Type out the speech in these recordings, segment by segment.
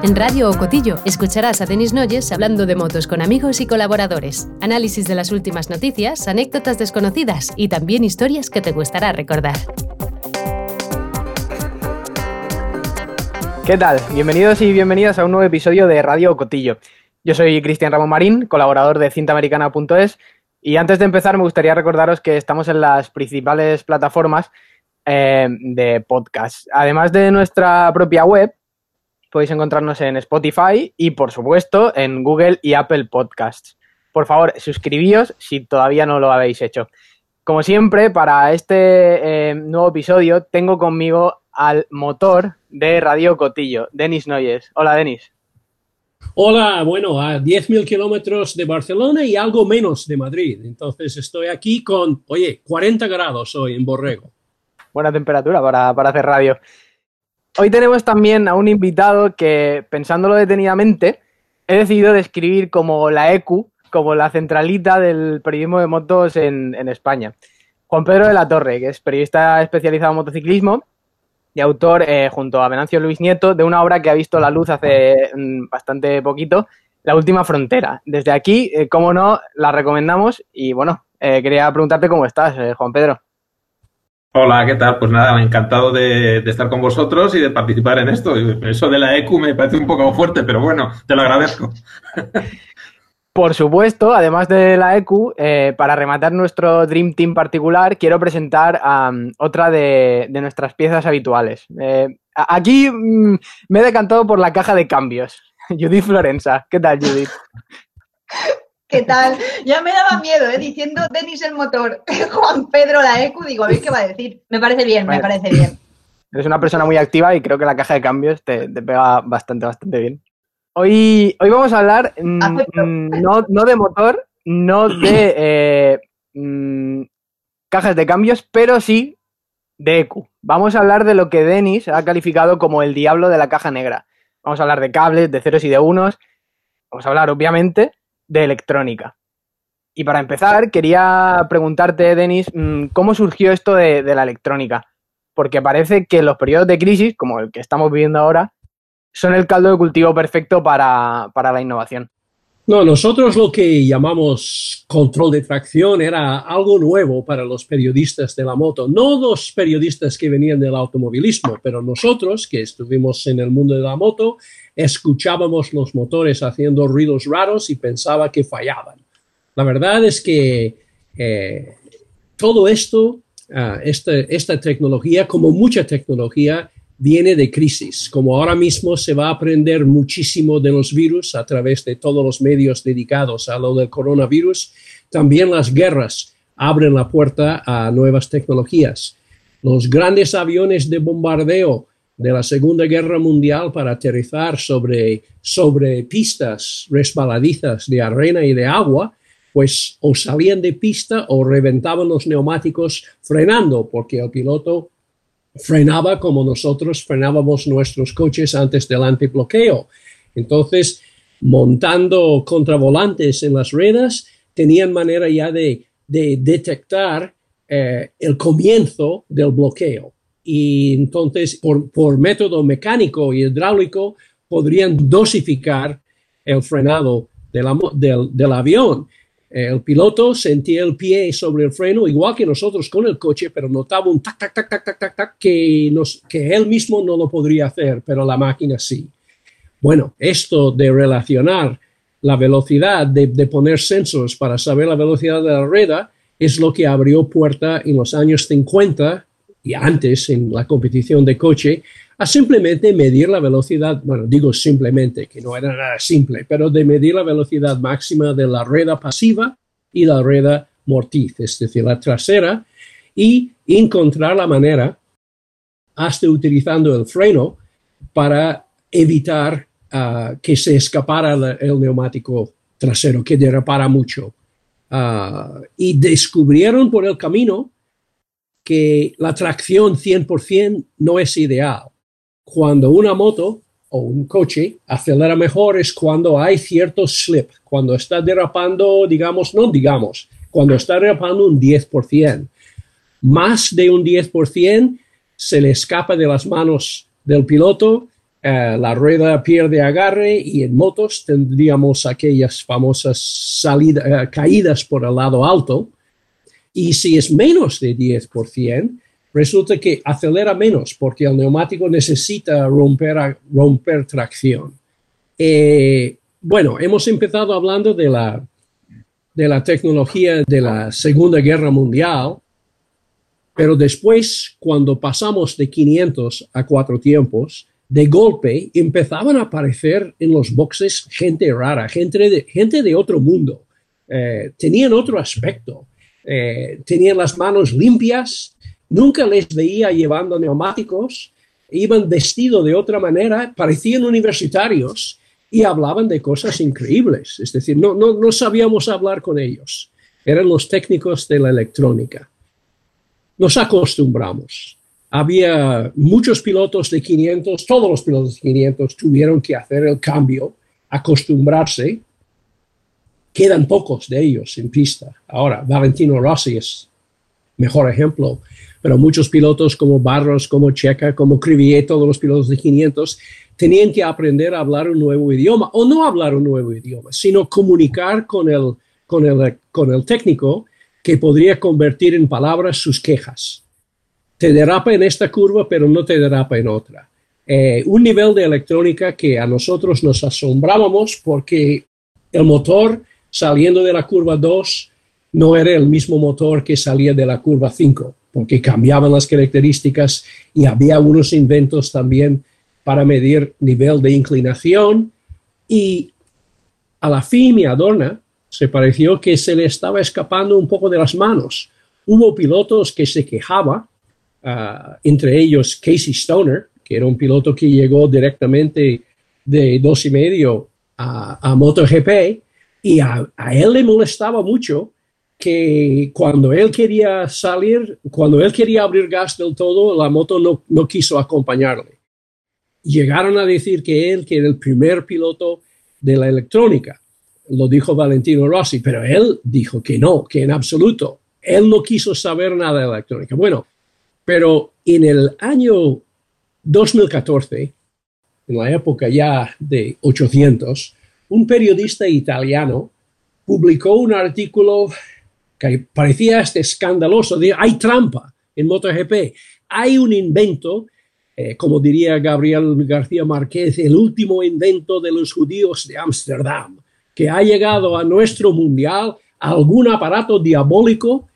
En Radio Ocotillo escucharás a Denis Noyes hablando de motos con amigos y colaboradores, análisis de las últimas noticias, anécdotas desconocidas y también historias que te gustará recordar. ¿Qué tal? Bienvenidos y bienvenidas a un nuevo episodio de Radio Ocotillo. Yo soy Cristian Ramón Marín, colaborador de cintamericana.es y antes de empezar me gustaría recordaros que estamos en las principales plataformas eh, de podcast. Además de nuestra propia web, podéis encontrarnos en Spotify y, por supuesto, en Google y Apple Podcasts. Por favor, suscribíos si todavía no lo habéis hecho. Como siempre, para este eh, nuevo episodio tengo conmigo al motor de Radio Cotillo, Denis Noyes. Hola, Denis. Hola, bueno, a 10.000 kilómetros de Barcelona y algo menos de Madrid. Entonces estoy aquí con, oye, 40 grados hoy en Borrego buena temperatura para, hacer radio. Hoy tenemos también a un invitado que, pensándolo detenidamente, he decidido describir como la EQ, como la centralita del periodismo de motos en, España. Juan Pedro de la Torre, que es periodista especializado en motociclismo y autor, eh, junto a Venancio Luis Nieto, de una obra que ha visto la luz hace mm, bastante poquito, La Última Frontera. Desde aquí, eh, como no, la recomendamos y bueno, eh, quería preguntarte cómo estás, Juan Pedro. Hola, ¿qué tal? Pues nada, encantado de, estar con vosotros y de participar en esto. Eso de la EQ me parece un poco fuerte, pero bueno, te lo agradezco. Por supuesto, además de la EQ, eh, para rematar nuestro Dream Team particular, quiero presentar a otra de, nuestras piezas habituales. Eh, aquí mm, me he decantado por la caja de cambios. Judith Florenza. ¿Qué tal, Judith? ¿Qué tal? Ya me daba miedo, ¿eh? Diciendo Denis el motor, Juan Pedro la ECU, digo, a ver qué va a decir. Me parece bien, me parece bien. Eres una persona muy activa y creo que la caja de cambios te, pega bastante, bastante bien. Hoy, hoy vamos a hablar mm, mm, no, de motor, no de eh, mm, cajas de cambios, pero sí de EQ. Vamos a hablar de lo que Denis ha calificado como el diablo de la caja negra. Vamos a hablar de cables, de ceros y de unos. Vamos a hablar, obviamente, de electrónica. Y para empezar, quería preguntarte, Denis, mm, ¿cómo surgió esto de, la electrónica? Porque parece que los periodos de crisis, como el que estamos viviendo ahora, son el caldo de cultivo perfecto para, para la innovación. No, nosotros lo que llamamos control de tracción era algo nuevo para los periodistas de la moto. No los periodistas que venían del automovilismo, pero nosotros que estuvimos en el mundo de la moto, escuchábamos los motores haciendo ruidos raros y pensaba que fallaban. La verdad es que eh, todo esto, ah, esta tecnología, como mucha tecnología, viene de crisis. Como ahora mismo se va a aprender muchísimo de los virus a través de todos los medios dedicados a lo del coronavirus, también las guerras abren la puerta a nuevas tecnologías. Los grandes aviones de bombardeo de la Segunda Guerra Mundial para aterrizar sobre, sobre pistas resbaladizas de arena y de agua, pues o salían de pista o reventaban los neumáticos frenando, porque el piloto frenaba como nosotros frenábamos nuestros coches antes del antibloqueo. Entonces, montando contravolantes en las ruedas, tenían manera ya de, detectar eh, el comienzo del bloqueo. Y entonces, por, método mecánico y hidráulico, podrían dosificar el frenado del avión. El piloto sentía el pie sobre el freno, igual que nosotros con el coche, pero notaba un tac, tac, tac, tac, tac, tac, tac, que, él mismo no lo podría hacer, pero la máquina sí. Bueno, esto de relacionar la velocidad, de, de poner sensores para saber la velocidad de la rueda, es lo que abrió puerta en los años 50 y antes en la competición de coche a simplemente medir la velocidad, bueno, digo simplemente, que no era nada simple, pero de medir la velocidad máxima de la rueda pasiva y la rueda mortiz, es decir, la trasera, y encontrar la manera, hasta utilizando el freno, para evitar ah, que se escapara el, neumático trasero, que derrapara mucho. Ah, y descubrieron por el camino que la tracción 100% no es ideal cuando una moto o un coche acelera mejor es cuando hay cierto slip, cuando está derrapando, digamos, no digamos, cuando está derrapando un 10%. Más de un 10% se le escapa de las manos del piloto eh, la rueda pierde agarre y en motos tendríamos aquellas famosas eh, caídas por el lado alto. Y si es menos de 10%, resulta que acelera menos porque el neumático necesita romper, romper tracción. Eh, bueno, hemos empezado hablando de la, de la tecnología de la Segunda Guerra Mundial, pero después, cuando pasamos de 500 a cuatro tiempos, de golpe empezaban a aparecer en los boxes gente rara, gente de, gente de otro mundo. Eh, tenían otro aspecto, eh, tenían las manos limpias, nunca les veía llevando neumáticos, iban vestidos de otra manera, parecían universitarios y hablaban de cosas increíbles. Es decir, no, no, no sabíamos hablar con ellos. Eran los técnicos de la electrónica. Nos acostumbramos. Había muchos pilotos de 500, todos los pilotos de 500 tuvieron que hacer el cambio, acostumbrarse. Quedan pocos de ellos en pista. Ahora, Valentino Rossi es mejor ejemplo pero muchos pilotos como Barros, como Checa, como Crivier, todos los pilotos de 500, tenían que aprender a hablar un nuevo idioma, o no hablar un nuevo idioma, sino comunicar con el, con el, con el técnico que podría convertir en palabras sus quejas. Te derrapa en esta curva, pero no te derrapa en otra. Eh, un nivel de electrónica que a nosotros nos asombrábamos porque el motor saliendo de la curva 2 no era el mismo motor que salía de la curva 5 porque cambiaban las características y había unos inventos también para medir nivel de inclinación y a la fin y Adorna se pareció que se le estaba escapando un poco de las manos. Hubo pilotos que se quejaban, ah, entre ellos Casey Stoner, que era un piloto que llegó directamente de dos y medio a, a MotoGP, y a, él le molestaba mucho que cuando él quería salir, cuando él quería abrir gas del todo, la moto no, no quiso acompañarle. Llegaron a decir que él, que era el primer piloto de la electrónica, lo dijo Valentino Rossi, pero él dijo que no, que en absoluto, él no quiso saber nada de electrónica. Bueno, pero en el año 2014, en la época ya de 800, un periodista italiano publicó un artículo que parecía este escandaloso, de hay trampa en MotoGP, hay un invento, eh, como diría Gabriel García Márquez, el último invento de los judíos de Ámsterdam, que ha llegado a nuestro mundial algún aparato diabólico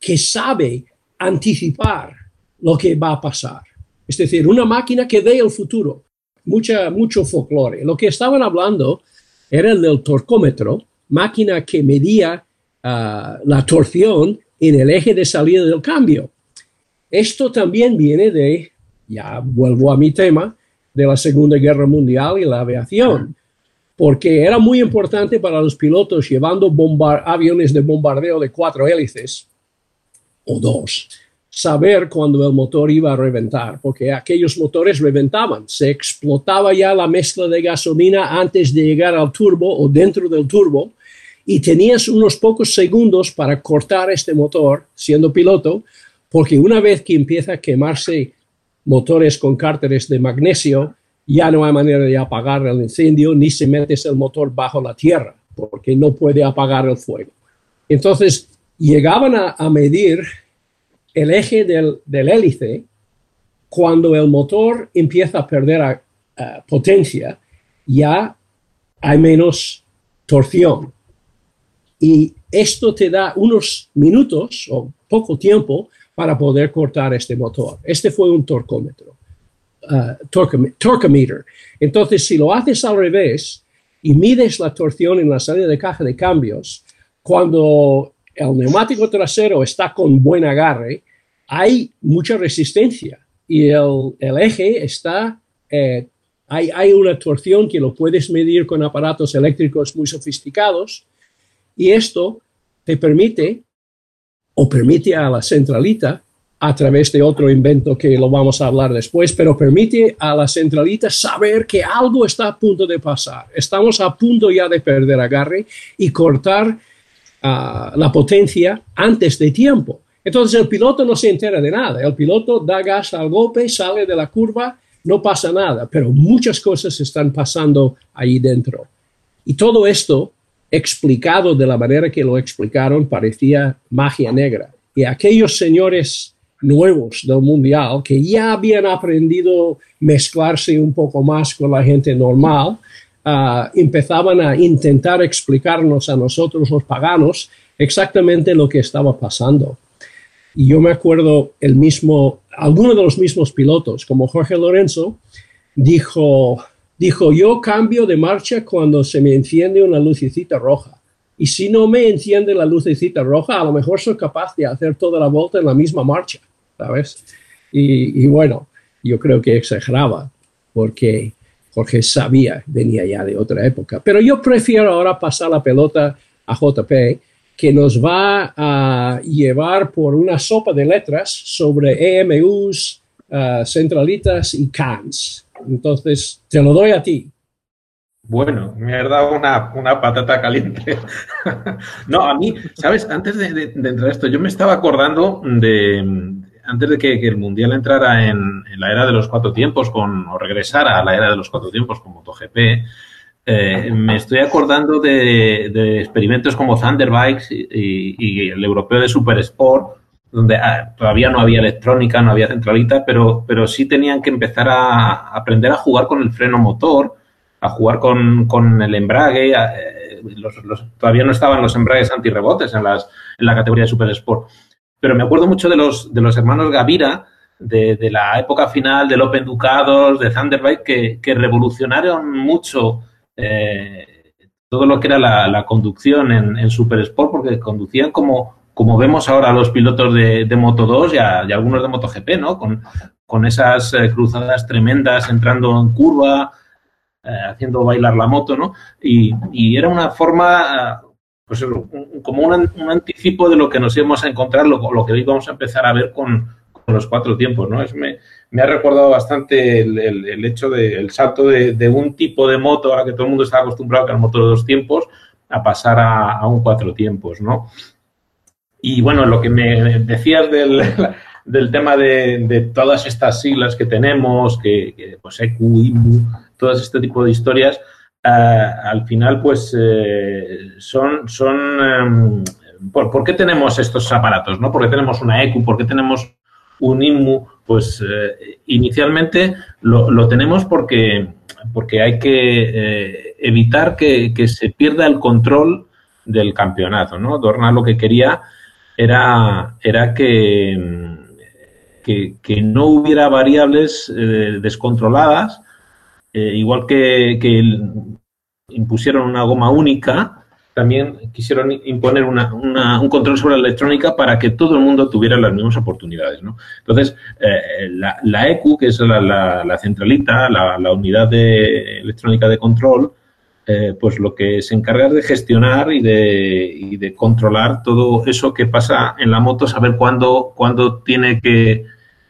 que sabe anticipar lo que va a pasar. Es decir, una máquina que ve el futuro. Mucha, mucho folclore. Lo que estaban hablando era el del torcómetro, máquina que medía la torsión en el eje de salida del cambio. Esto también viene de, ya vuelvo a mi tema, de la Segunda Guerra Mundial y la aviación, porque era muy importante para los pilotos llevando aviones de bombardeo de cuatro hélices o dos, saber cuando el motor iba a reventar, porque aquellos motores reventaban, se explotaba ya la mezcla de gasolina antes de llegar al turbo o dentro del turbo, y tenías unos pocos segundos para cortar este motor siendo piloto, porque una vez que empieza a quemarse motores con cárteres de magnesio, ya no hay manera de apagar el incendio ni se metes el motor bajo la tierra, porque no puede apagar el fuego. Entonces, llegaban a, medir el eje del, hélice cuando el motor empieza a perder potencia, ya hay menos torsión y esto te da unos minutos o poco tiempo para poder cortar este motor. Este fue un torcómetro, uh, torquemeter. Entonces, si lo haces al revés y mides la torsión en la salida de caja de cambios, cuando el neumático trasero está con buen agarre, hay mucha resistencia y el, eje está, eh, hay, hay una torsión que lo puedes medir con aparatos eléctricos muy sofisticados y esto te permite o permite a la centralita a través de otro invento que lo vamos a hablar después, pero permite a la centralita saber que algo está a punto de pasar. Estamos a punto ya de perder agarre y cortar la potencia antes de tiempo. Entonces el piloto no se entera de nada. El piloto da gas al golpe, sale de la curva no pasa nada, pero muchas cosas están pasando ahí dentro. Y todo esto, explicado de la manera que lo explicaron, parecía magia negra. Y aquellos señores nuevos del mundial que ya habían aprendido mezclarse un poco más con la gente normal, empezaban a intentar explicarnos a nosotros los paganos exactamente lo que estaba pasando. Y yo me acuerdo el mismo, alguno de los mismos pilotos, como Jorge Lorenzo, dijo, dijo, yo cambio de marcha cuando se me enciende una lucecita roja. Y si no me enciende la lucecita roja, a lo mejor soy capaz de hacer toda la vuelta en la misma marcha, ¿sabes? Y, y bueno, yo creo que exageraba, porque Jorge sabía, venía ya de otra época. Pero yo prefiero ahora pasar la pelota a JP que nos va a llevar por una sopa de letras sobre EMUs, uh, centralitas y CANs. Entonces, te lo doy a ti. Bueno, me has dado una, una patata caliente. no, a mí, ¿sabes? Antes de, de, de, entrar esto, yo me estaba acordando de, antes de que, el Mundial entrara en, la era de los cuatro tiempos, o regresara a la era de los cuatro tiempos con MotoGP, eh, me estoy acordando de, experimentos como Thunderbikes y, el europeo de Super Sport, donde ah, todavía no había electrónica, no había centralita, pero, sí tenían que empezar a aprender a jugar con el freno motor, a jugar con, el embrague. A, eh, todavía no estaban los embragues antirrebotes en, las, en la categoría de Super Sport. Pero me acuerdo mucho de los, de los hermanos Gavira, de, la época final del Open Ducados, de Thunderbike, que, revolucionaron mucho eh, todo lo que era la, conducción en, en, Super Sport, porque conducían como, como vemos ahora los pilotos de, Moto 2 y, y, algunos de MotoGP, ¿no? Con, con esas eh, cruzadas tremendas entrando en curva, eh, haciendo bailar la moto, ¿no? Y era una forma, pues un, como un, un, anticipo de lo que nos íbamos a encontrar, lo, lo que íbamos a empezar a ver con, con los cuatro tiempos, ¿no? Es, me, me ha recordado bastante el, el, el hecho del de, salto de, de, un tipo de moto a la que todo el mundo está acostumbrado, que era motor de dos tiempos, a pasar a, a, un cuatro tiempos, ¿no? Y bueno, lo que me decías del, del tema de, de, todas estas siglas que tenemos, que, que pues EQ, IMU, todo este tipo de historias, al final pues eh, son, son ¿por, ¿por, qué tenemos estos aparatos? ¿no? ¿Por qué tenemos una EQ? ¿Por qué tenemos un IMU? Pues eh, inicialmente lo, lo, tenemos porque, porque hay que eh, evitar que, que, se pierda el control del campeonato, ¿no? Dorna lo que quería era, era que, que, que no hubiera variables eh, descontroladas, eh, igual que, el, impusieron una goma única, también quisieron imponer una, una, un control sobre la electrónica para que todo el mundo tuviera las mismas oportunidades. ¿no? Entonces, eh, la, la, EQ, que es la centralita, la, unidad de electrónica de control, eh, pues lo que se encarga es de gestionar y de, y de, controlar todo eso que pasa en la moto, saber cuándo, cuándo tiene que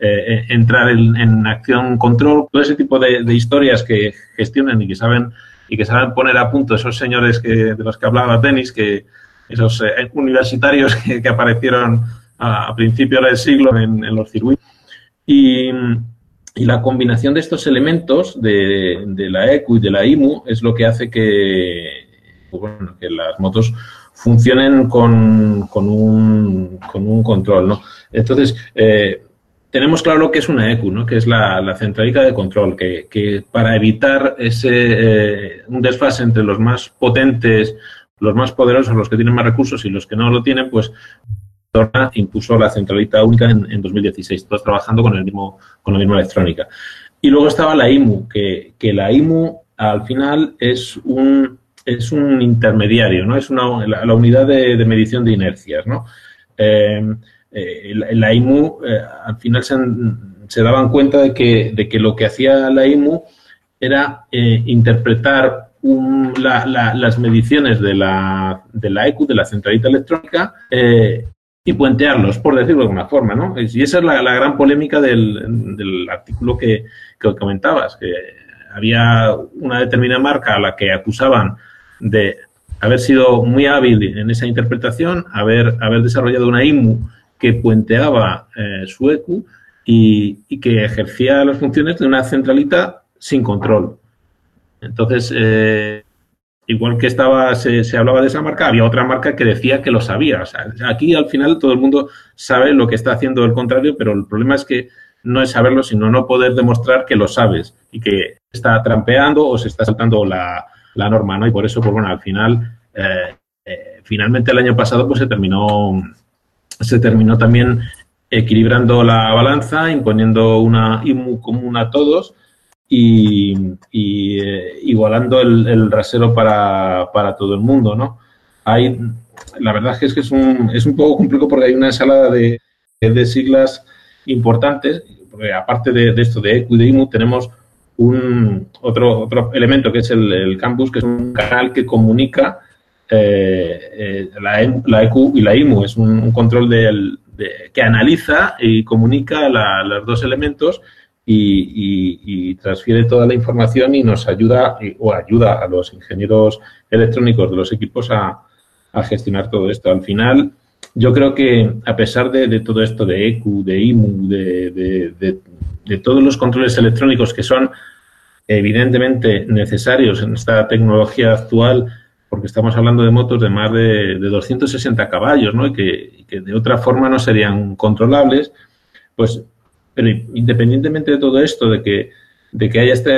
eh, entrar en, acción control, todo ese tipo de, historias que gestionan y que saben y que saben poner a punto esos señores que, de los que hablaba Denis, que esos eh, universitarios que, aparecieron a, a principios del siglo en, los circuitos. Y, la combinación de estos elementos de, la ECU y de la IMU es lo que hace que, pues bueno, que las motos funcionen con, un, con un control. ¿no? Entonces, eh, tenemos claro que es una ECU, ¿no? que es la, la centralita de control, que, para evitar ese eh, un desfase entre los más potentes, los más poderosos, los que tienen más recursos y los que no lo tienen, pues impuso la centralita única en, en 2016, todos trabajando con el mismo con la misma electrónica. Y luego estaba la IMU, que, la IMU al final es un es un intermediario, ¿no? Es una, la, unidad de, de, medición de inercias, ¿no? Eh, eh, la IMU eh, al final se, se, daban cuenta de que, de que, lo que hacía la IMU era eh, interpretar un, la, la, las mediciones de la, de la EQ, de la centralita electrónica, eh, y puentearlos, por decirlo de alguna forma, ¿no? Y esa es la, la gran polémica del, del artículo que, que, comentabas, que había una determinada marca a la que acusaban de haber sido muy hábil en esa interpretación, haber, haber desarrollado una IMU que puenteaba eh, su EQ y, que ejercía las funciones de una centralita sin control. Entonces, eh, igual que estaba, se, hablaba de esa marca, había otra marca que decía que lo sabía. aquí al final todo el mundo sabe lo que está haciendo el contrario, pero el problema es que no es saberlo, sino no poder demostrar que lo sabes y que está trampeando o se está saltando la, norma, ¿no? Y por eso, pues bueno, al final, eh, eh, finalmente el año pasado, pues se terminó, se terminó también equilibrando la balanza, imponiendo una IMU común a todos y, eh, igualando el, rasero para, todo el mundo, ¿no? Hay, la verdad es que es, un, es un poco complicado porque hay una ensalada de, de siglas importantes, porque aparte de, esto de ECU IMU, tenemos un otro, otro elemento que es el, campus, que es un canal que comunica eh, eh, la, e y la IMU. Es un, control del, que analiza y comunica los dos elementos y, transfiere toda la información y nos ayuda o ayuda a los ingenieros electrónicos de los equipos a, gestionar todo esto. Al final, yo creo que a pesar de, todo esto de ECU, de IMU, de, todos los controles electrónicos que son evidentemente necesarios en esta tecnología actual, porque estamos hablando de motos de más de, 260 caballos, ¿no? Y que, de otra forma no serían controlables, pues, pero independientemente de todo esto, de que, de que haya esta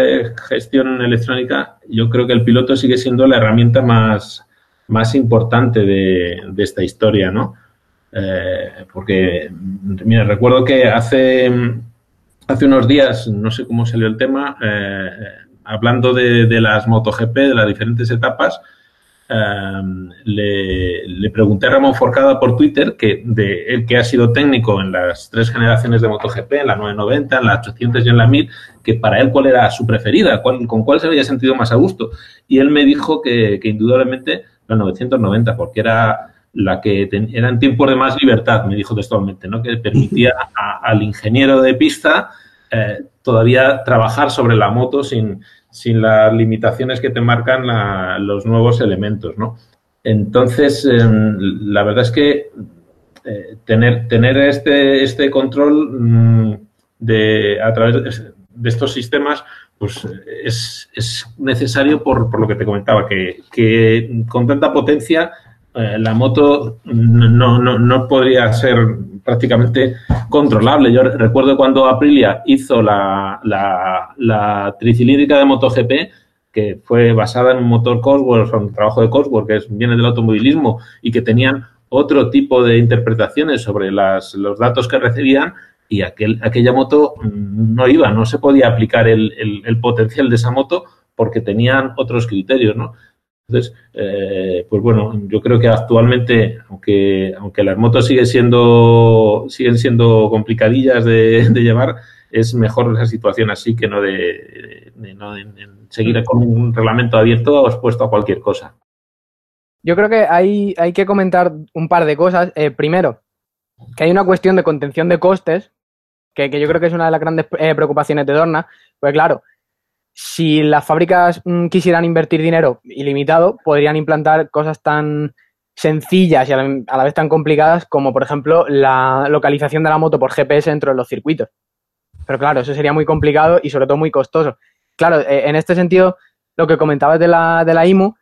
gestión electrónica, yo creo que el piloto sigue siendo la herramienta más, más importante de, esta historia, ¿no? Eh, porque, mira, recuerdo que hace, hace unos días, no sé cómo salió el tema, eh, hablando de, de, las MotoGP, de las diferentes etapas, le, pregunté a Ramón Forcada por Twitter, que de él que ha sido técnico en las tres generaciones de MotoGP, en la 990, en la 800 y en la 1000, que para él cuál era su preferida, cuál, con cuál se había sentido más a gusto. Y él me dijo que, que indudablemente la 990, porque era la que era en tiempos de más libertad, me dijo textualmente, ¿no? que permitía al ingeniero de pista eh, todavía trabajar sobre la moto sin, sin las limitaciones que te marcan los nuevos elementos. ¿no? Entonces, em, la verdad es que eh, tener, tener este, este control mm, de, a través de estos sistemas pues es, es necesario por, por, lo que te comentaba, que, que con tanta potencia eh, la moto no, no, no, podría ser prácticamente controlable. Yo recuerdo cuando Aprilia hizo la, la, la tricilíndrica de MotoGP, que fue basada en un motor Cosworth, un trabajo de Cosworth, que viene del automovilismo, y que tenían otro tipo de interpretaciones sobre las, los datos que recibían, y aquel, aquella moto no iba, no se podía aplicar el, el, potencial de esa moto porque tenían otros criterios, ¿no? Entonces, eh, pues bueno, yo creo que actualmente, aunque, aunque las motos siguen siendo, siguen siendo complicadillas de, llevar, es mejor esa situación así que no de, no seguir con un reglamento abierto expuesto a cualquier cosa. Yo creo que hay, hay que comentar un par de cosas. Eh, primero, que hay una cuestión de contención de costes, que, yo creo que es una de las grandes eh, preocupaciones de Dorna, pues claro, si las fábricas mm, quisieran invertir dinero ilimitado, podrían implantar cosas tan sencillas y a la, vez tan complicadas como, por ejemplo, la localización de la moto por GPS dentro de los circuitos. Pero claro, eso sería muy complicado y sobre todo muy costoso. Claro, eh, en este sentido, lo que comentabas de la, de la IMU,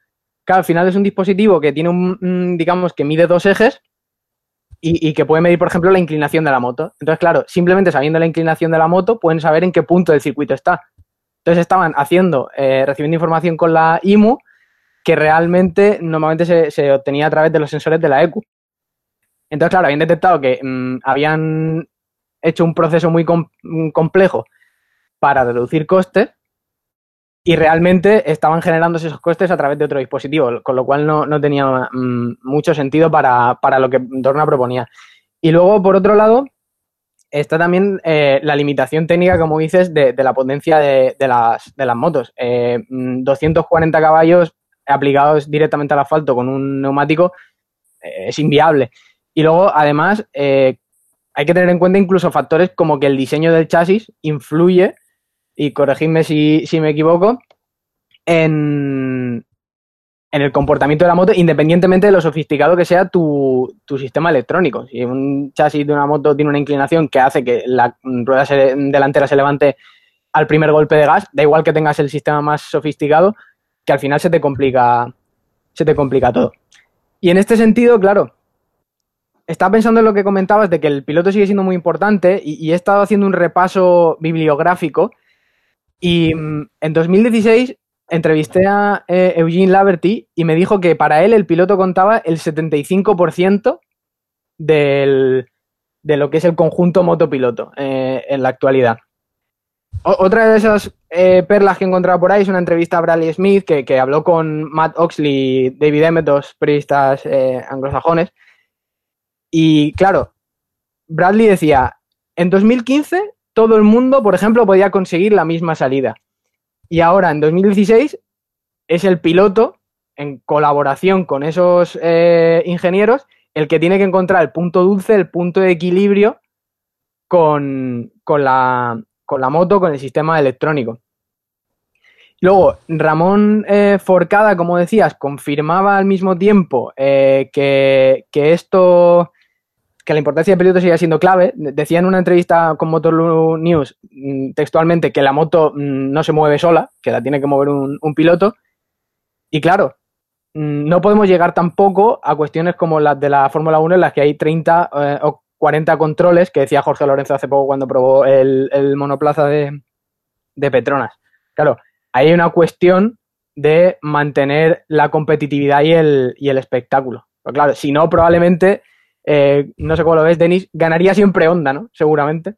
claro, al final es un dispositivo que tiene un, digamos, que mide dos ejes y, que puede medir, por ejemplo, la inclinación de la moto. Entonces, claro, simplemente sabiendo la inclinación de la moto, pueden saber en qué punto del circuito está. Entonces estaban haciendo, eh, recibiendo información con la IMU que realmente normalmente se, obtenía a través de los sensores de la ECU. Entonces, claro, habían detectado que mm, habían hecho un proceso muy complejo para reducir costes y realmente estaban generando esos costes a través de otro dispositivo, con lo cual no, tenía mm, mucho sentido para, lo que Dorna proponía. Y luego, por otro lado, está también eh, la limitación técnica, como dices, de, la potencia de, las, motos. 240 eh, mm, caballos aplicados directamente al asfalto con un neumático eh, es inviable. Y luego, además, hay que tener en cuenta incluso factores como que el diseño del chasis influye y corregidme si, me equivoco, en, en el comportamiento de la moto, independientemente de lo sofisticado que sea tu, sistema electrónico. Si un chasis de una moto tiene una inclinación que hace que la rueda delantera se levante al primer golpe de gas, da igual que tengas el sistema más sofisticado, que al final se te complica, se te complica todo. Y en este sentido, claro, estaba pensando en lo que comentabas de que el piloto sigue siendo muy importante y, he estado haciendo un repaso bibliográfico y mm, en 2016 entrevisté a eh, Eugene Laverty y me dijo que para él el piloto contaba el 75% del, de lo que es el conjunto motopiloto eh, en la actualidad. otra de esas eh, perlas que he encontrado por ahí es una entrevista a Bradley Smith que, habló con Matt Oxley y David Emmett, dos periodistas anglosajones. Y claro, Bradley decía, en 2015 todo el mundo, por ejemplo, podía conseguir la misma salida. Y ahora, en 2016, es el piloto, en colaboración con esos eh, ingenieros, el que tiene que encontrar el punto dulce, el punto de equilibrio con, la, moto, con el sistema electrónico. Luego, Ramón eh, Forcada, como decías, confirmaba al mismo tiempo eh, que, que, esto que la importancia del piloto sigue siendo clave. Decía en una entrevista con Motor News mm, textualmente que la moto mm, no se mueve sola, que la tiene que mover un, piloto. Y claro, mm, no podemos llegar tampoco a cuestiones como las de la Fórmula 1 en las que hay 30 eh, o 40 controles, que decía Jorge Lorenzo hace poco cuando probó el, monoplaza de, Petronas. Claro, hay una cuestión de mantener la competitividad y el, espectáculo. Claro, si no, probablemente eh, no sé cómo lo ves, Denis, ganaría siempre Honda, ¿no? Seguramente.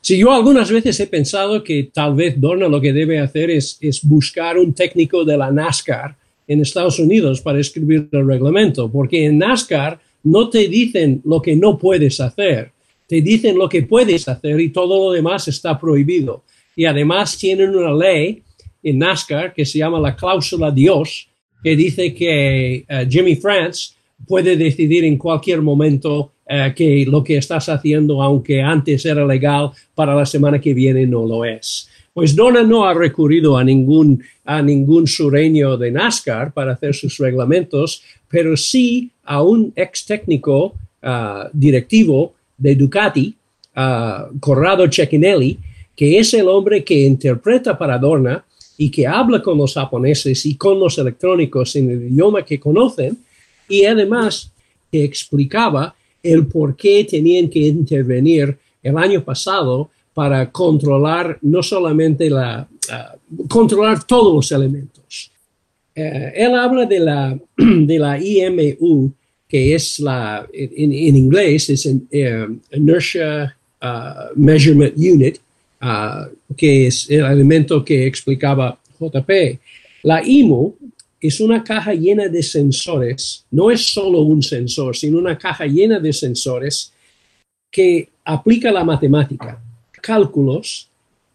Sí, yo algunas veces he pensado que tal vez Dorna lo que debe hacer es, es buscar un técnico de la NASCAR en Estados Unidos para escribir el reglamento, porque en NASCAR no te dicen lo que no puedes hacer, te dicen lo que puedes hacer y todo lo demás está prohibido. Y además tienen una ley en NASCAR que se llama la cláusula Dios, que dice que eh, Jimmy France puede decidir en cualquier momento eh, que lo que estás haciendo, aunque antes era legal, para la semana que viene no lo es. Pues Donna no ha recurrido a ningún, a ningún sureño de NASCAR para hacer sus reglamentos, pero sí a un ex técnico ah, directivo de Ducati, uh, Corrado Cecchinelli, que es el hombre que interpreta para Dorna y que habla con los japoneses y con los electrónicos en el idioma que conocen y además explicaba el por qué tenían que intervenir el año pasado para controlar no solamente la, uh, controlar todos los elementos. Uh, él habla de la, de la IMU, que es la, en, en inglés, es uh, Inertia Measurement Unit, que es el elemento que explicaba JP. La IMU es una caja llena de sensores, no es solo un sensor, sino una caja llena de sensores que aplica la matemática, cálculos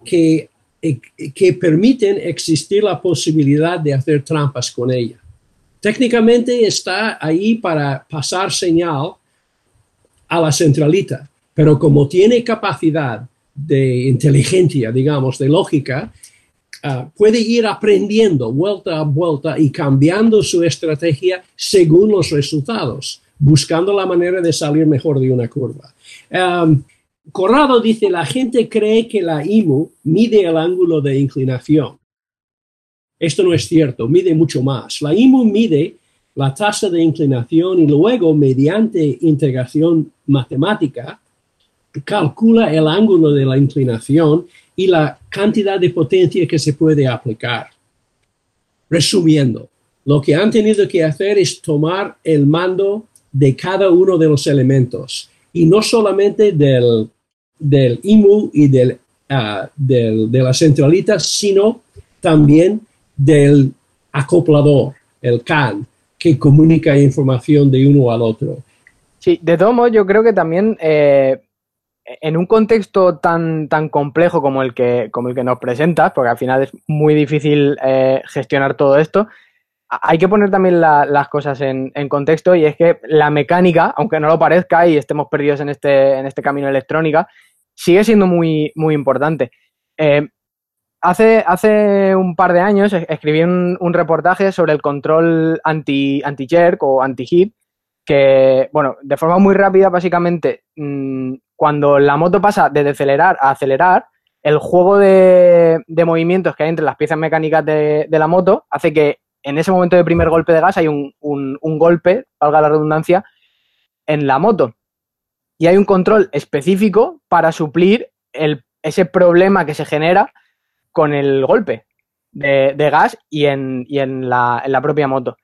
que, eh, que permiten existir la posibilidad de hacer trampas con ella. Técnicamente está ahí para pasar señal a la centralita, pero como tiene capacidad de inteligencia, digamos, de lógica, Ah, puede ir aprendiendo vuelta a vuelta y cambiando su estrategia según los resultados, buscando la manera de salir mejor de una curva. Corrado dice, la gente cree que la IMU mide el ángulo de inclinación. Esto no es cierto, mide mucho más. La IMU mide la tasa de inclinación y luego, mediante integración matemática, calcula el ángulo de la inclinación y la cantidad de potencia que se puede aplicar. Resumiendo, lo que han tenido que hacer es tomar el mando de cada uno de los elementos y no solamente del, del IMU y del, ah, del, de la centralita, sino también del acoplador, el CAN, que comunica información de uno al otro. Sí, de todos modos, yo creo que también eh, en un contexto tan, tan complejo como el, que, como el que nos presentas, porque al final es muy difícil eh, gestionar todo esto, hay que poner también las cosas en, contexto y es que la mecánica, aunque no lo parezca y estemos perdidos en este, en este camino electrónica, sigue siendo muy, muy importante. Eh, hace, hace un par de años escribí un, reportaje sobre el control anti, anti-jerk o anti-hit, que, bueno, de forma muy rápida, básicamente, mm, cuando la moto pasa de decelerar a acelerar, el juego de, movimientos que hay entre las piezas mecánicas de, la moto hace que en ese momento de primer golpe de gas hay un, golpe, valga la redundancia, en la moto. Y hay un control específico para suplir ese problema que se genera con el golpe de, gas y, en, la, en, la, propia moto.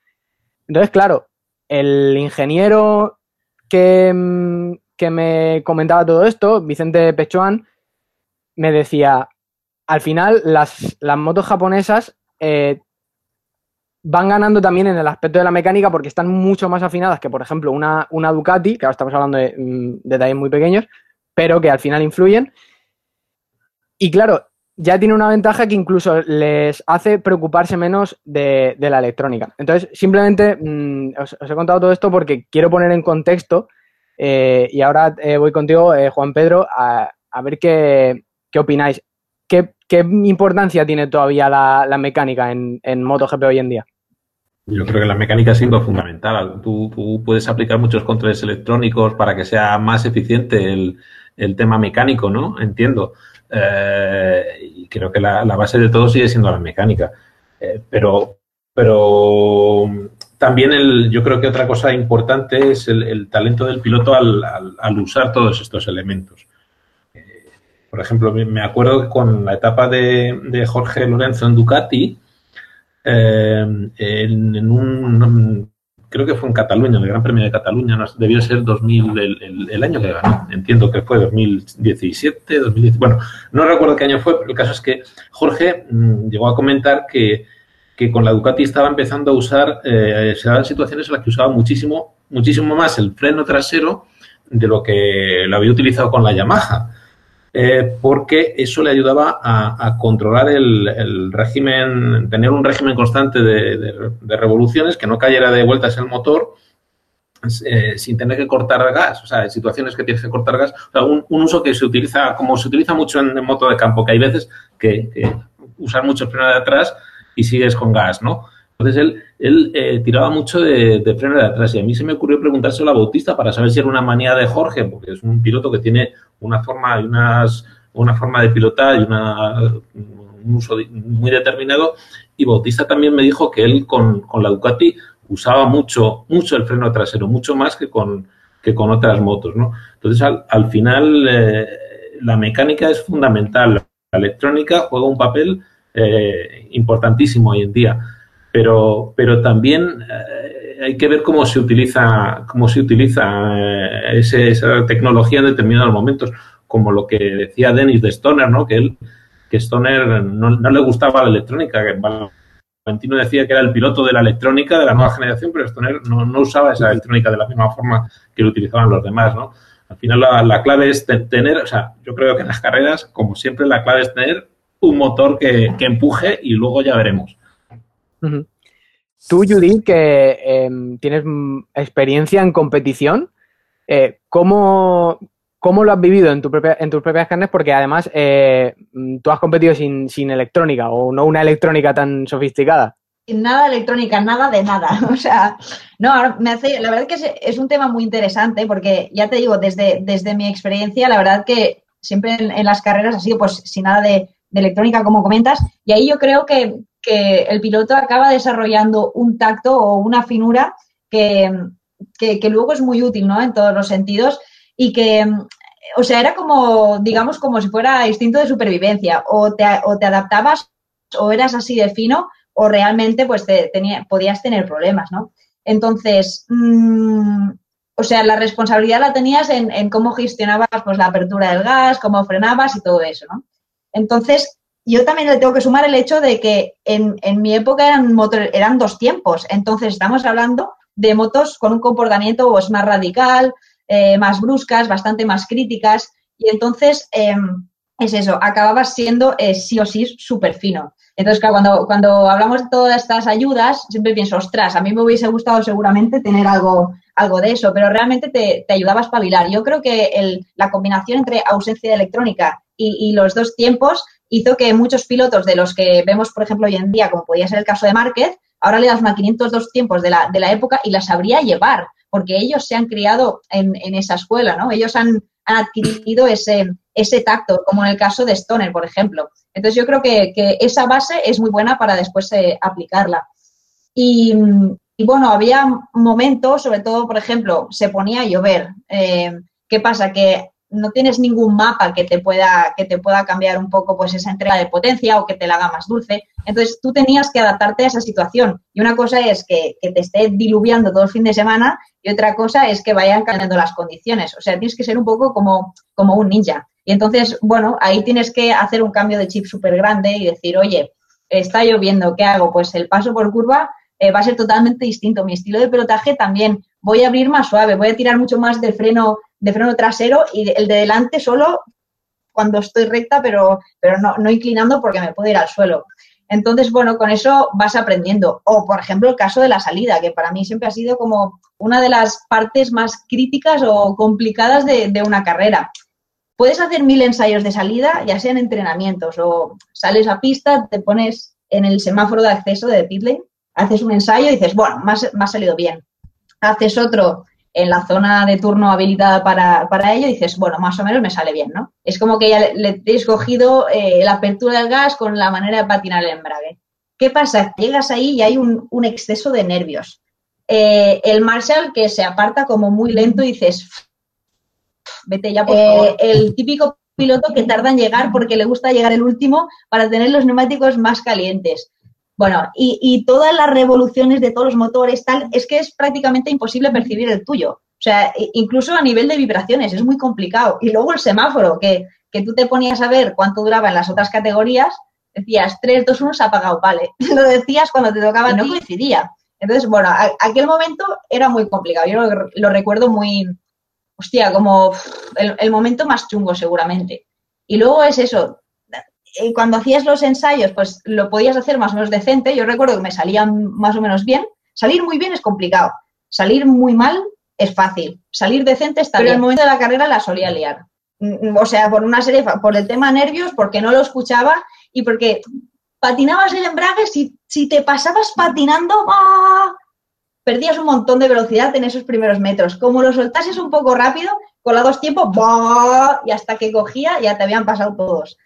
Entonces, claro, el ingeniero que, me comentaba todo esto, Vicente Pechoan, me decía, al final las, motos japonesas eh, van ganando también en el aspecto de la mecánica porque están mucho más afinadas que, por ejemplo, una, una Ducati, que ahora estamos hablando de mm, detalles muy pequeños, pero que al final influyen. Y claro, ya tiene una ventaja que incluso les hace preocuparse menos de, la electrónica. Entonces, simplemente mm, os, he contado todo esto porque quiero poner en contexto eh, y ahora eh, voy contigo, eh, Juan Pedro, a, ver qué, opináis. ¿Qué, importancia tiene todavía la, mecánica en, en MotoGP hoy en día? Yo creo que la mecánica es sido fundamental. Tú, puedes aplicar muchos controles electrónicos para que sea más eficiente el, el tema mecánico, ¿no? Entiendo. Y creo que la, base de todo sigue siendo la mecánica. Pero, pero también el, yo creo que otra cosa importante es el, talento del piloto al, al, usar todos estos elementos. Eh, por ejemplo, me acuerdo con la etapa de, Jorge Lorenzo en Ducati, en, en, un creo que fue en Cataluña, en el Gran Premio de Cataluña, debió ser 2000, el, el, año que ganó, entiendo que fue 2017, 2010, bueno, no recuerdo qué año fue, pero el caso es que Jorge mm, llegó a comentar que, que, con la Ducati estaba empezando a usar, eh, se daban situaciones en las que usaba muchísimo, muchísimo más el freno trasero de lo que lo había utilizado con la Yamaha. Eh, porque eso le ayudaba a, controlar el, régimen, tener un régimen constante de, revoluciones, que no cayera de vueltas el motor eh, sin tener que cortar gas, o sea, en situaciones que tienes que cortar gas, un, uso que se utiliza, como se utiliza mucho en, moto de campo, que hay veces que, que usar mucho el freno de atrás y sigues con gas, ¿no? Entonces él, él eh, tiraba mucho de, freno de atrás y a mí se me ocurrió preguntárselo a Bautista para saber si era una manía de Jorge, porque es un piloto que tiene una forma, unas, una forma de pilotar y una, un uso muy determinado. Y Bautista también me dijo que él con, la Ducati usaba mucho, mucho el freno trasero, mucho más que con, que con otras motos, ¿no? Entonces, al, final, eh, la mecánica es fundamental. La electrónica juega un papel eh, importantísimo hoy en día pero, pero también eh, hay que ver cómo se utiliza, cómo se utiliza eh, esa tecnología en determinados momentos, como lo que decía Dennis de Stoner, ¿no? que él, que Stoner no, le gustaba la electrónica, que Valentino decía que era el piloto de la electrónica de la nueva generación, pero Stoner no, no usaba esa electrónica de la misma forma que lo utilizaban los demás, ¿no? Al final la, clave es tener, o sea, yo creo que en las carreras, como siempre, la clave es tener un motor que, que empuje y luego ya veremos. Tú, Judith, que em, tienes experiencia en competición, eh, ¿cómo, lo has vivido en, tu propia, en tus propias carnes? Porque además eh, tú has competido sin, electrónica o no una electrónica tan sofisticada. Sin nada electrónica, nada de nada. O sea, no, me hace, la verdad que es, un tema muy interesante porque ya te digo, desde, desde mi experiencia, la verdad que siempre en, las carreras ha sido pues sin nada de, de electrónica, como comentas, y ahí yo creo que, que el piloto acaba desarrollando un tacto o una finura que, luego es muy útil, ¿no? En todos los sentidos y que, o sea, era como, digamos, como si fuera instinto de supervivencia. O te, o te adaptabas o eras así de fino o realmente pues te, podías tener problemas, ¿no? Entonces, mm, o sea, la responsabilidad la tenías en, en, cómo gestionabas pues la apertura del gas, cómo frenabas y todo eso, ¿no? Entonces, yo también le tengo que sumar el hecho de que en, mi época eran, eran dos tiempos, entonces estamos hablando de motos con un comportamiento pues, más radical, eh, más bruscas, bastante más críticas, y entonces em, es eso, acababas siendo eh, sí o sí súper fino. Entonces, cuando, cuando hablamos de todas estas ayudas, siempre pienso, ostras, a mí me hubiese gustado seguramente tener algo, algo de eso, pero realmente te, te ayudaba a espabilar. Yo creo que el, la combinación entre ausencia de electrónica y, los dos tiempos hizo que muchos pilotos de los que vemos, por ejemplo, hoy en día, como podía ser el caso de Márquez, ahora le das una 502 tiempos de la, de la época y la sabría llevar, porque ellos se han criado en, esa escuela, ¿no? Ellos han, adquirido ese, ese tacto, como en el caso de Stoner, por ejemplo. Entonces yo creo que, esa base es muy buena para después eh, aplicarla. Y, bueno, había momentos, sobre todo, por ejemplo, se ponía a llover. Eh, ¿Qué pasa? Que no tienes ningún mapa que te pueda, que te pueda cambiar un poco pues esa entrega de potencia o que te la haga más dulce. Entonces tú tenías que adaptarte a esa situación. Y una cosa es que, te esté diluviando todo el fin de semana y otra cosa es que vayan cambiando las condiciones. O sea, tienes que ser un poco como, como un ninja. Y entonces, bueno, ahí tienes que hacer un cambio de chip súper grande y decir, oye, está lloviendo, ¿qué hago? Pues el paso por curva eh, va a ser totalmente distinto. Mi estilo de pilotaje también. Voy a abrir más suave, voy a tirar mucho más del freno de freno trasero y el de delante solo cuando estoy recta, pero, pero no, no inclinando porque me puedo ir al suelo. Entonces, bueno, con eso vas aprendiendo. O, por ejemplo, el caso de la salida, que para mí siempre ha sido como una de las partes más críticas o complicadas de, de una carrera. Puedes hacer mil ensayos de salida, ya sean entrenamientos o sales a pista, te pones en el semáforo de acceso de pit lane, haces un ensayo y dices, bueno, me ha salido bien. Haces otro en la zona de turno habilitada para, ello, dices, bueno, más o menos me sale bien, ¿no? Es como que ya le, he escogido eh, la apertura del gas con la manera de patinar el embrague. ¿Qué pasa? Llegas ahí y hay un, exceso de nervios. Eh, el Marshall que se aparta como muy lento y dices, vete ya, por favor. Eh, el típico piloto que tarda en llegar porque le gusta llegar el último para tener los neumáticos más calientes. Bueno, y, todas las revoluciones de todos los motores, tal, es que es prácticamente imposible percibir el tuyo. O sea, incluso a nivel de vibraciones, es muy complicado. Y luego el semáforo, que, que tú te ponías a ver cuánto duraba en las otras categorías, decías 3, 2, 1, se ha apagado, vale. Lo decías cuando te tocaba y no coincidía. Entonces, bueno, aquel momento era muy complicado. Yo lo, recuerdo muy, hostia, como el, el, momento más chungo seguramente. Y luego es eso, eh, cuando hacías los ensayos, pues lo podías hacer más o menos decente. Yo recuerdo que me salían más o menos bien. Salir muy bien es complicado. Salir muy mal es fácil. Salir decente está Pero en el momento de la carrera la solía liar. Mm, mm, o sea, por una serie, por el tema nervios, porque no lo escuchaba y porque patinabas el embrague, si, si te pasabas patinando, perdías un montón de velocidad en esos primeros metros. Como lo soltases un poco rápido, con los dos tiempos, y hasta que cogía ya te habían pasado todos.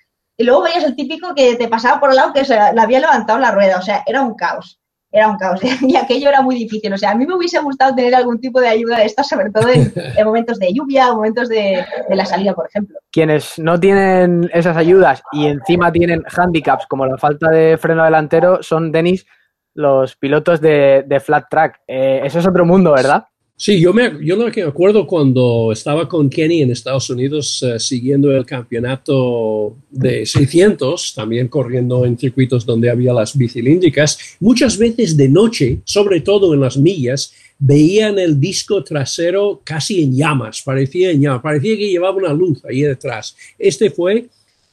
Y luego veías el típico que te pasaba por el lado que se le había levantado la rueda. O sea, era un caos. Era un caos. Y aquello era muy difícil. O sea, a mí me hubiese gustado tener algún tipo de ayuda de esta, sobre todo en, momentos de lluvia, momentos de, la salida, por ejemplo. Quienes no tienen esas ayudas y encima tienen handicaps como la falta de freno delantero son, Denis, los pilotos de, flat track. Eh, eso es otro mundo, ¿verdad? Sí, yo me, yo lo que me acuerdo cuando estaba con Kenny en Estados Unidos eh, siguiendo el campeonato de 600, también corriendo en circuitos donde había las bicilíndricas, muchas veces de noche, sobre todo en las millas, veían el disco trasero casi en llamas, parecía en llamas, parecía que llevaba una luz ahí detrás. Este fue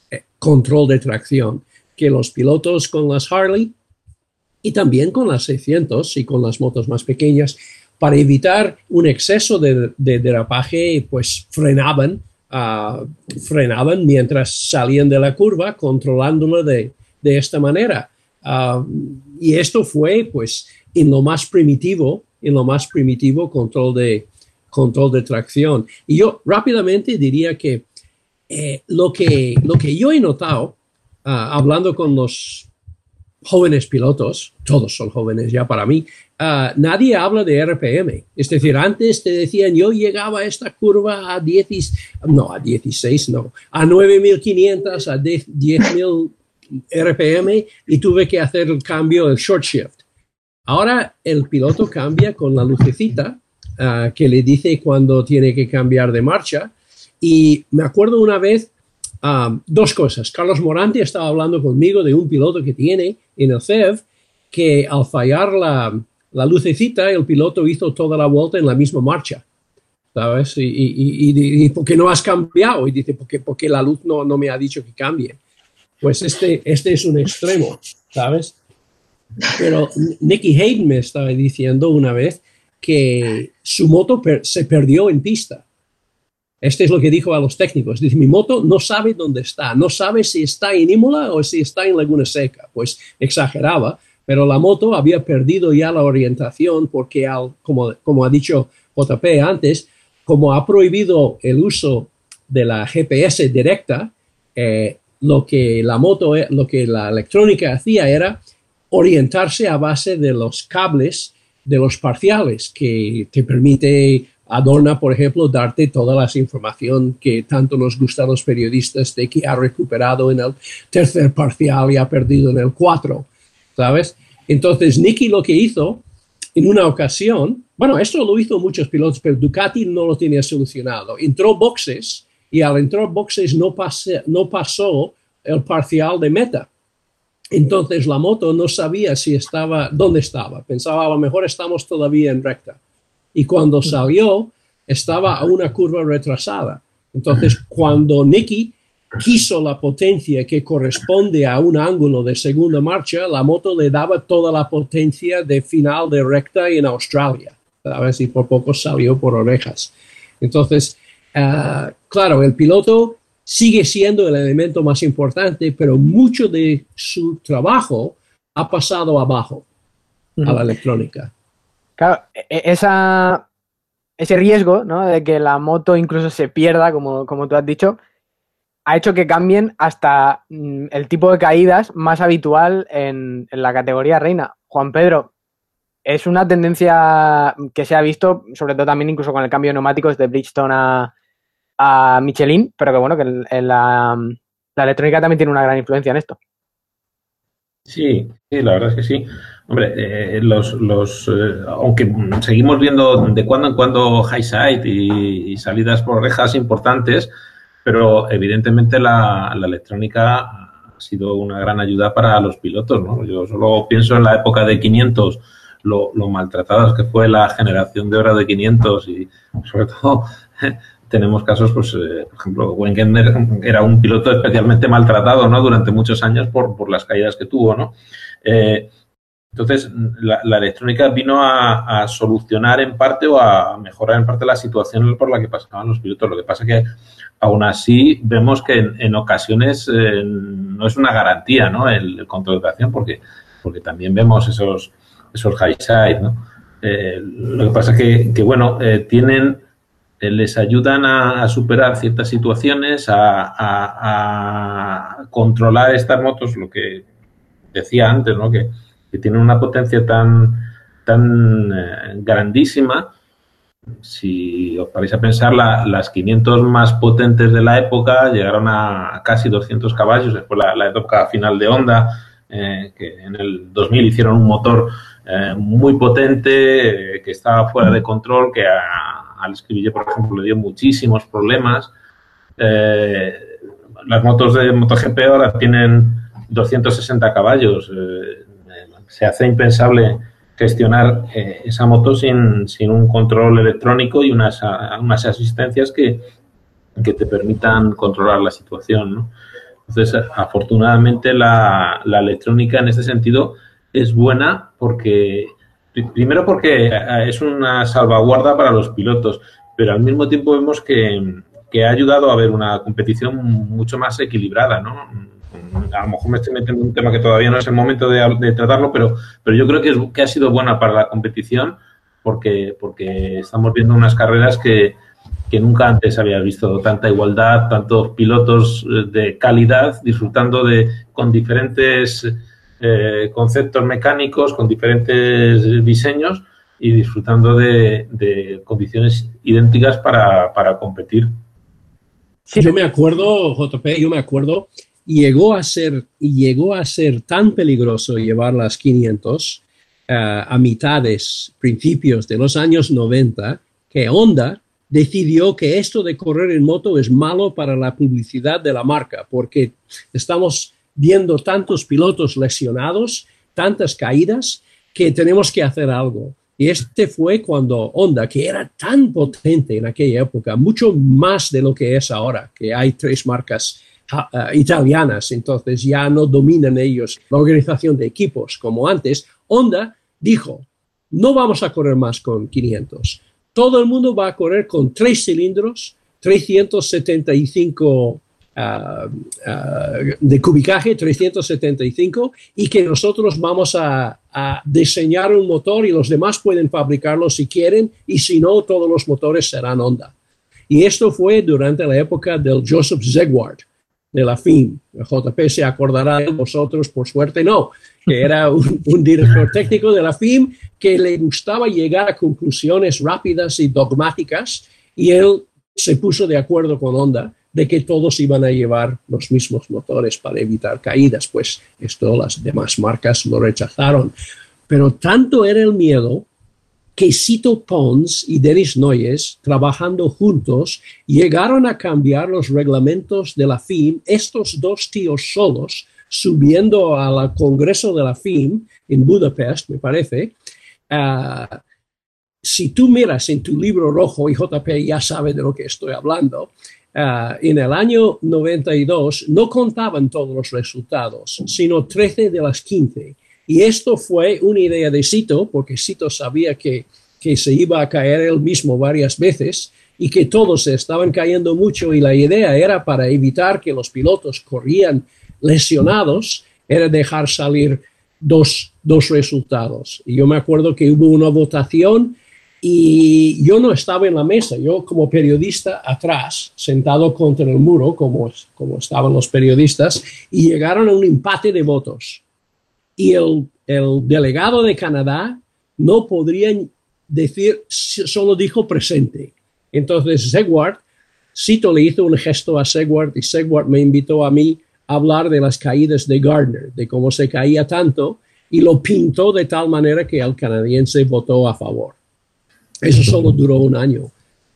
eh, control de tracción, que los pilotos con las Harley y también con las 600 y con las motos más pequeñas para evitar un exceso de, derapaje, pues frenaban, ah, frenaban mientras salían de la curva, controlándolo de, esta manera. Ah, y esto fue, pues, en lo más primitivo, en lo más primitivo control de, control de tracción. Y yo rápidamente diría que eh, lo, que, lo que yo he notado, ah, hablando con los jóvenes pilotos, todos son jóvenes ya para mí, Ah, nadie habla de RPM. Es decir, antes te decían, yo llegaba a esta curva a 10, no, a 16, no, a 9500, a 10.000 RPM y tuve que hacer el cambio, el short shift. Ahora el piloto cambia con la lucecita ah, que le dice cuando tiene que cambiar de marcha. Y me acuerdo una vez, dos cosas. Carlos Morante estaba hablando conmigo de un piloto que tiene en el CEV que al fallar la, la lucecita, el piloto hizo toda la vuelta en la misma marcha. ¿Sabes? Y, y, y, ¿por qué no has cambiado? Y dice, porque, porque la luz no, no me ha dicho que cambie. Pues este, este es un extremo, ¿sabes? Pero Nicky Hayden me estaba diciendo una vez que su moto se perdió en pista. Este es lo que dijo a los técnicos. Dice, mi moto no sabe dónde está, no sabe si está en Imola o si está en Laguna Seca. Pues exageraba, pero la moto había perdido ya la orientación porque, al, como, como ha dicho JP antes, como ha prohibido el uso de la GPS directa, eh, lo que la moto, lo que la electrónica hacía era orientarse a base de los cables de los parciales que te permite Adorna, por ejemplo, darte toda la información que tanto nos gusta a los periodistas de que ha recuperado en el tercer parcial y ha perdido en el cuatro, ¿sabes? Entonces, Nicky lo que hizo en una ocasión, bueno, esto lo hizo muchos pilotos, pero Ducati no lo tenía solucionado. Entró boxes y al entrar boxes no, no pasó el parcial de meta. Entonces la moto no sabía si estaba, dónde estaba. Pensaba, a lo mejor estamos todavía en recta. Y cuando salió, estaba a una curva retrasada. Entonces, cuando Nicky quiso la potencia que corresponde a un ángulo de segunda marcha, la moto le daba toda la potencia de final de recta en Australia. A ver si por poco salió por orejas. Entonces, ah, claro, el piloto sigue siendo el elemento más importante, pero mucho de su trabajo ha pasado abajo a la electrónica. Claro, e, e, esa, ese riesgo ¿no? de que la moto incluso se pierda, como, como tú has dicho, ha hecho que cambien hasta mm, el tipo de caídas más habitual en, la categoría reina. Juan Pedro, es una tendencia que se ha visto, sobre todo también incluso con el cambio de neumáticos de Bridgestone a, a Michelin, pero que bueno, que la, electrónica también tiene una gran influencia en esto. Sí, sí, la verdad es que sí. Hombre, eh, los, los eh, aunque seguimos viendo de cuando en cuando high side y, salidas por orejas importantes, pero evidentemente la, electrónica ha sido una gran ayuda para los pilotos, ¿no? Yo solo pienso en la época de 500, lo, lo maltratadas que fue la generación de hora de 500 y sobre todo tenemos casos, pues, eh, por ejemplo, Wenger era un piloto especialmente maltratado, ¿no? Durante muchos años por, por las caídas que tuvo, ¿no? Eh, entonces, la, electrónica vino a, solucionar en parte o a mejorar en parte la situación por la que pasaban los pilotos. Lo que pasa que, aún así, vemos que en, ocasiones eh, no es una garantía, ¿no? El, control de tracción, porque, porque también vemos esos, esos high side, ¿no? lo que pasa que, que bueno, tienen eh, les ayudan a, superar ciertas situaciones, a, controlar estas motos, lo que decía antes, ¿no? que, tienen una potencia tan, tan eh, grandísima. Si os paráis a pensar, las 500 más potentes de la época llegaron a casi 200 caballos, después la, la época final de Honda, eh, que en el 2000 hicieron un motor muy potente, que estaba fuera de control, que a, al Escribille, por ejemplo, le dio muchísimos problemas. Eh, las motos de MotoGP ahora tienen 260 caballos. Eh, se hace impensable gestionar eh, esa moto sin, un control electrónico y unas, unas asistencias que, que, te permitan controlar la situación. Entonces, afortunadamente, la electrónica en este sentido es buena porque Primero porque eh, es una salvaguarda para los pilotos, pero al mismo tiempo vemos que, ha ayudado a ver una competición mucho más equilibrada, ¿no? A lo mejor me estoy metiendo en un tema que todavía no es el momento de, tratarlo, pero, pero yo creo que, que ha sido buena para la competición porque, porque estamos viendo unas carreras que, que nunca antes había visto tanta igualdad, tantos pilotos eh, de calidad disfrutando de con diferentes eh, conceptos mecánicos con diferentes diseños y disfrutando de, condiciones idénticas para, competir. yo me acuerdo, JP, yo me acuerdo, llegó a ser, llegó a ser tan peligroso llevar las 500 eh, a mitades, principios de los años 90, que Honda decidió que esto de correr en moto es malo para la publicidad de la marca, porque estamos viendo tantos pilotos lesionados, tantas caídas, que tenemos que hacer algo. Y este fue cuando Honda, que era tan potente en aquella época, mucho más de lo que es ahora, que hay tres marcas ah, ah, italianas, entonces ya no dominan ellos la organización de equipos como antes, Honda dijo, no vamos a correr más con 500. Todo el mundo va a correr con tres cilindros 375 ah, ah, de cubicaje, 375, y que nosotros vamos a, a, diseñar un motor y los demás pueden fabricarlo si quieren, y si no, todos los motores serán Honda. Y esto fue durante la época del Joseph Zegwart de la FIM. El JP se acordará de vosotros, por suerte no, que era un, un, director técnico de la FIM que le gustaba llegar a conclusiones rápidas y dogmáticas y él se puso de acuerdo con Honda de que todos iban a llevar los mismos motores para evitar caídas, pues esto las demás marcas lo rechazaron. Pero tanto era el miedo que Cito Pons y Denis Noyes, trabajando juntos, llegaron a cambiar los reglamentos de la FIM, estos dos tíos solos, subiendo al Congreso de la FIM en Budapest, me parece. Uh, si tú miras en tu libro rojo, y JP ya sabe de lo que estoy hablando, uh, en el año 92 no contaban todos los resultados, sino 13 de las 15 y esto fue una idea de Cito, porque Cito sabía que, que se iba a caer él mismo varias veces y que todos se estaban cayendo mucho y la idea era para evitar que los pilotos corrían lesionados, era dejar salir dos, dos resultados. Y yo me acuerdo que hubo una votación y yo no estaba en la mesa, yo como periodista atrás, sentado contra el muro, como, como estaban los periodistas, y llegaron a un empate de votos y el, el delegado de Canadá no podría decir, solo dijo presente. Entonces Segward, Cito le hizo un gesto a Segward y Segward me invitó a mí a hablar de las caídas de Gardner, de cómo se caía tanto, y lo pintó de tal manera que el canadiense votó a favor. Eso solo duró un año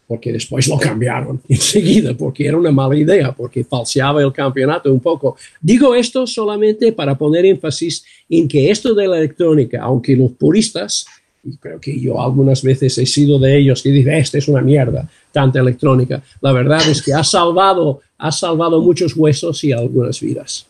porque después lo cambiaron enseguida, porque era una mala idea, porque falseaba el campeonato un poco. Digo esto solamente para poner énfasis en que esto de la electrónica, aunque los puristas, y creo que yo algunas veces he sido de ellos que dicen, esta es una mierda, tanta electrónica, la verdad es que ha salvado, ha salvado muchos huesos y algunas vidas.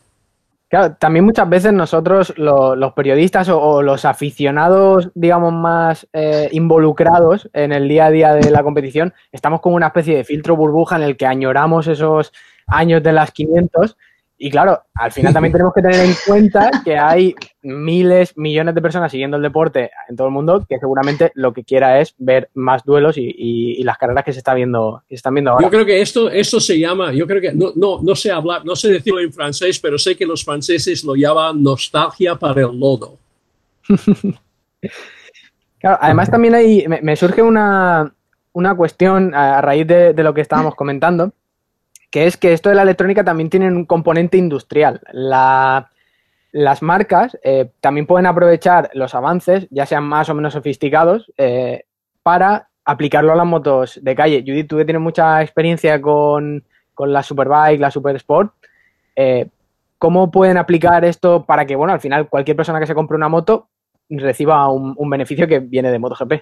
Claro, también muchas veces nosotros, lo, los periodistas o, los aficionados, digamos, más eh, involucrados en el día a día de la competición, estamos como una especie de filtro burbuja en el que añoramos esos años de las 500 y claro, al final también tenemos que tener en cuenta que hay miles, millones de personas siguiendo el deporte en todo el mundo que seguramente lo que quiera es ver más duelos y, y, y las carreras que se, está viendo, que se están viendo ahora. Yo creo que esto, esto se llama, yo creo que, no, no, no sé hablar, no sé decirlo en francés, pero sé que los franceses lo llaman nostalgia para el lodo. claro, además también hay, me, me surge una, una, cuestión a raíz de, de lo que estábamos comentando que es que esto de la electrónica también tiene un componente industrial. La, las marcas eh, también pueden aprovechar los avances, ya sean más o menos sofisticados, eh, para aplicarlo a las motos de calle. Judith, tú que tienes mucha experiencia con, con la Superbike, la Super Sport, eh, ¿cómo pueden aplicar esto para que, bueno, al final cualquier persona que se compre una moto reciba un, un beneficio que viene de MotoGP?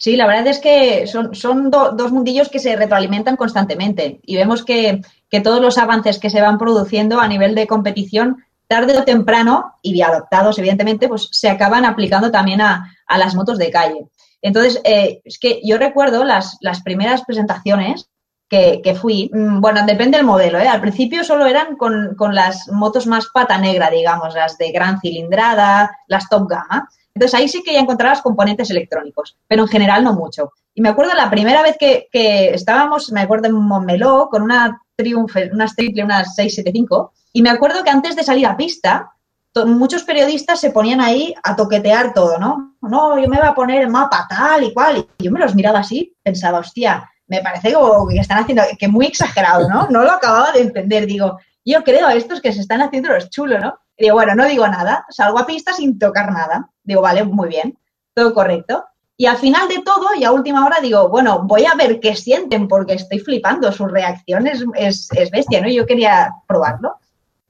Sí, la verdad es que son, son do, dos mundillos que se retroalimentan constantemente y vemos que, todos los avances que se van produciendo a nivel de competición, tarde o temprano, y adoptados evidentemente, pues se acaban aplicando también a, las motos de calle. Entonces, eh, es que yo recuerdo las, primeras presentaciones que, que, fui, mm, bueno, depende del modelo, ¿eh? al principio solo eran con, con las motos más pata negra, digamos, las de gran cilindrada, las top gama. Entonces ahí sí que ya encontrabas componentes electrónicos, pero en general no mucho. Y me acuerdo la primera vez que, que estábamos, me acuerdo en Montmeló con una Triumph, unas triple, unas 675, y me acuerdo que antes de salir a pista, muchos periodistas se ponían ahí a toquetear todo, ¿no? No, yo me voy a poner el mapa tal y cual. Y yo me los miraba así, pensaba, hostia, me parece que están haciendo, que muy exagerado, ¿no? No lo acababa de entender. Digo, yo creo a estos que se están haciendo los chulos, ¿no? Digo, bueno, no digo nada, salgo a pista sin tocar nada. Digo, vale, muy bien, todo correcto. Y al final de todo, y a última hora, digo, bueno, voy a ver qué sienten porque estoy flipando, su reacción es, es, es bestia, ¿no? Yo quería probarlo.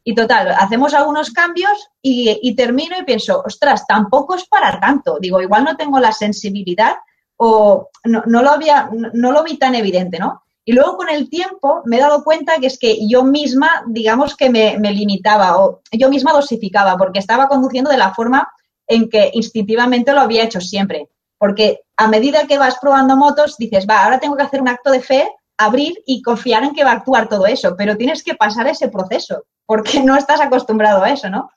Y total, hacemos algunos cambios y, y, termino y pienso, ostras, tampoco es para tanto. Digo, igual no tengo la sensibilidad o no, no lo, había, no lo vi tan evidente, ¿no? Y luego con el tiempo me he dado cuenta que es que yo misma, digamos que me, me, limitaba o yo misma dosificaba porque estaba conduciendo de la forma en que instintivamente lo había hecho siempre. Porque a medida que vas probando motos, dices, va, ahora tengo que hacer un acto de fe abrir y confiar en que va a actuar todo eso, pero tienes que pasar ese proceso porque no estás acostumbrado a eso, ¿no?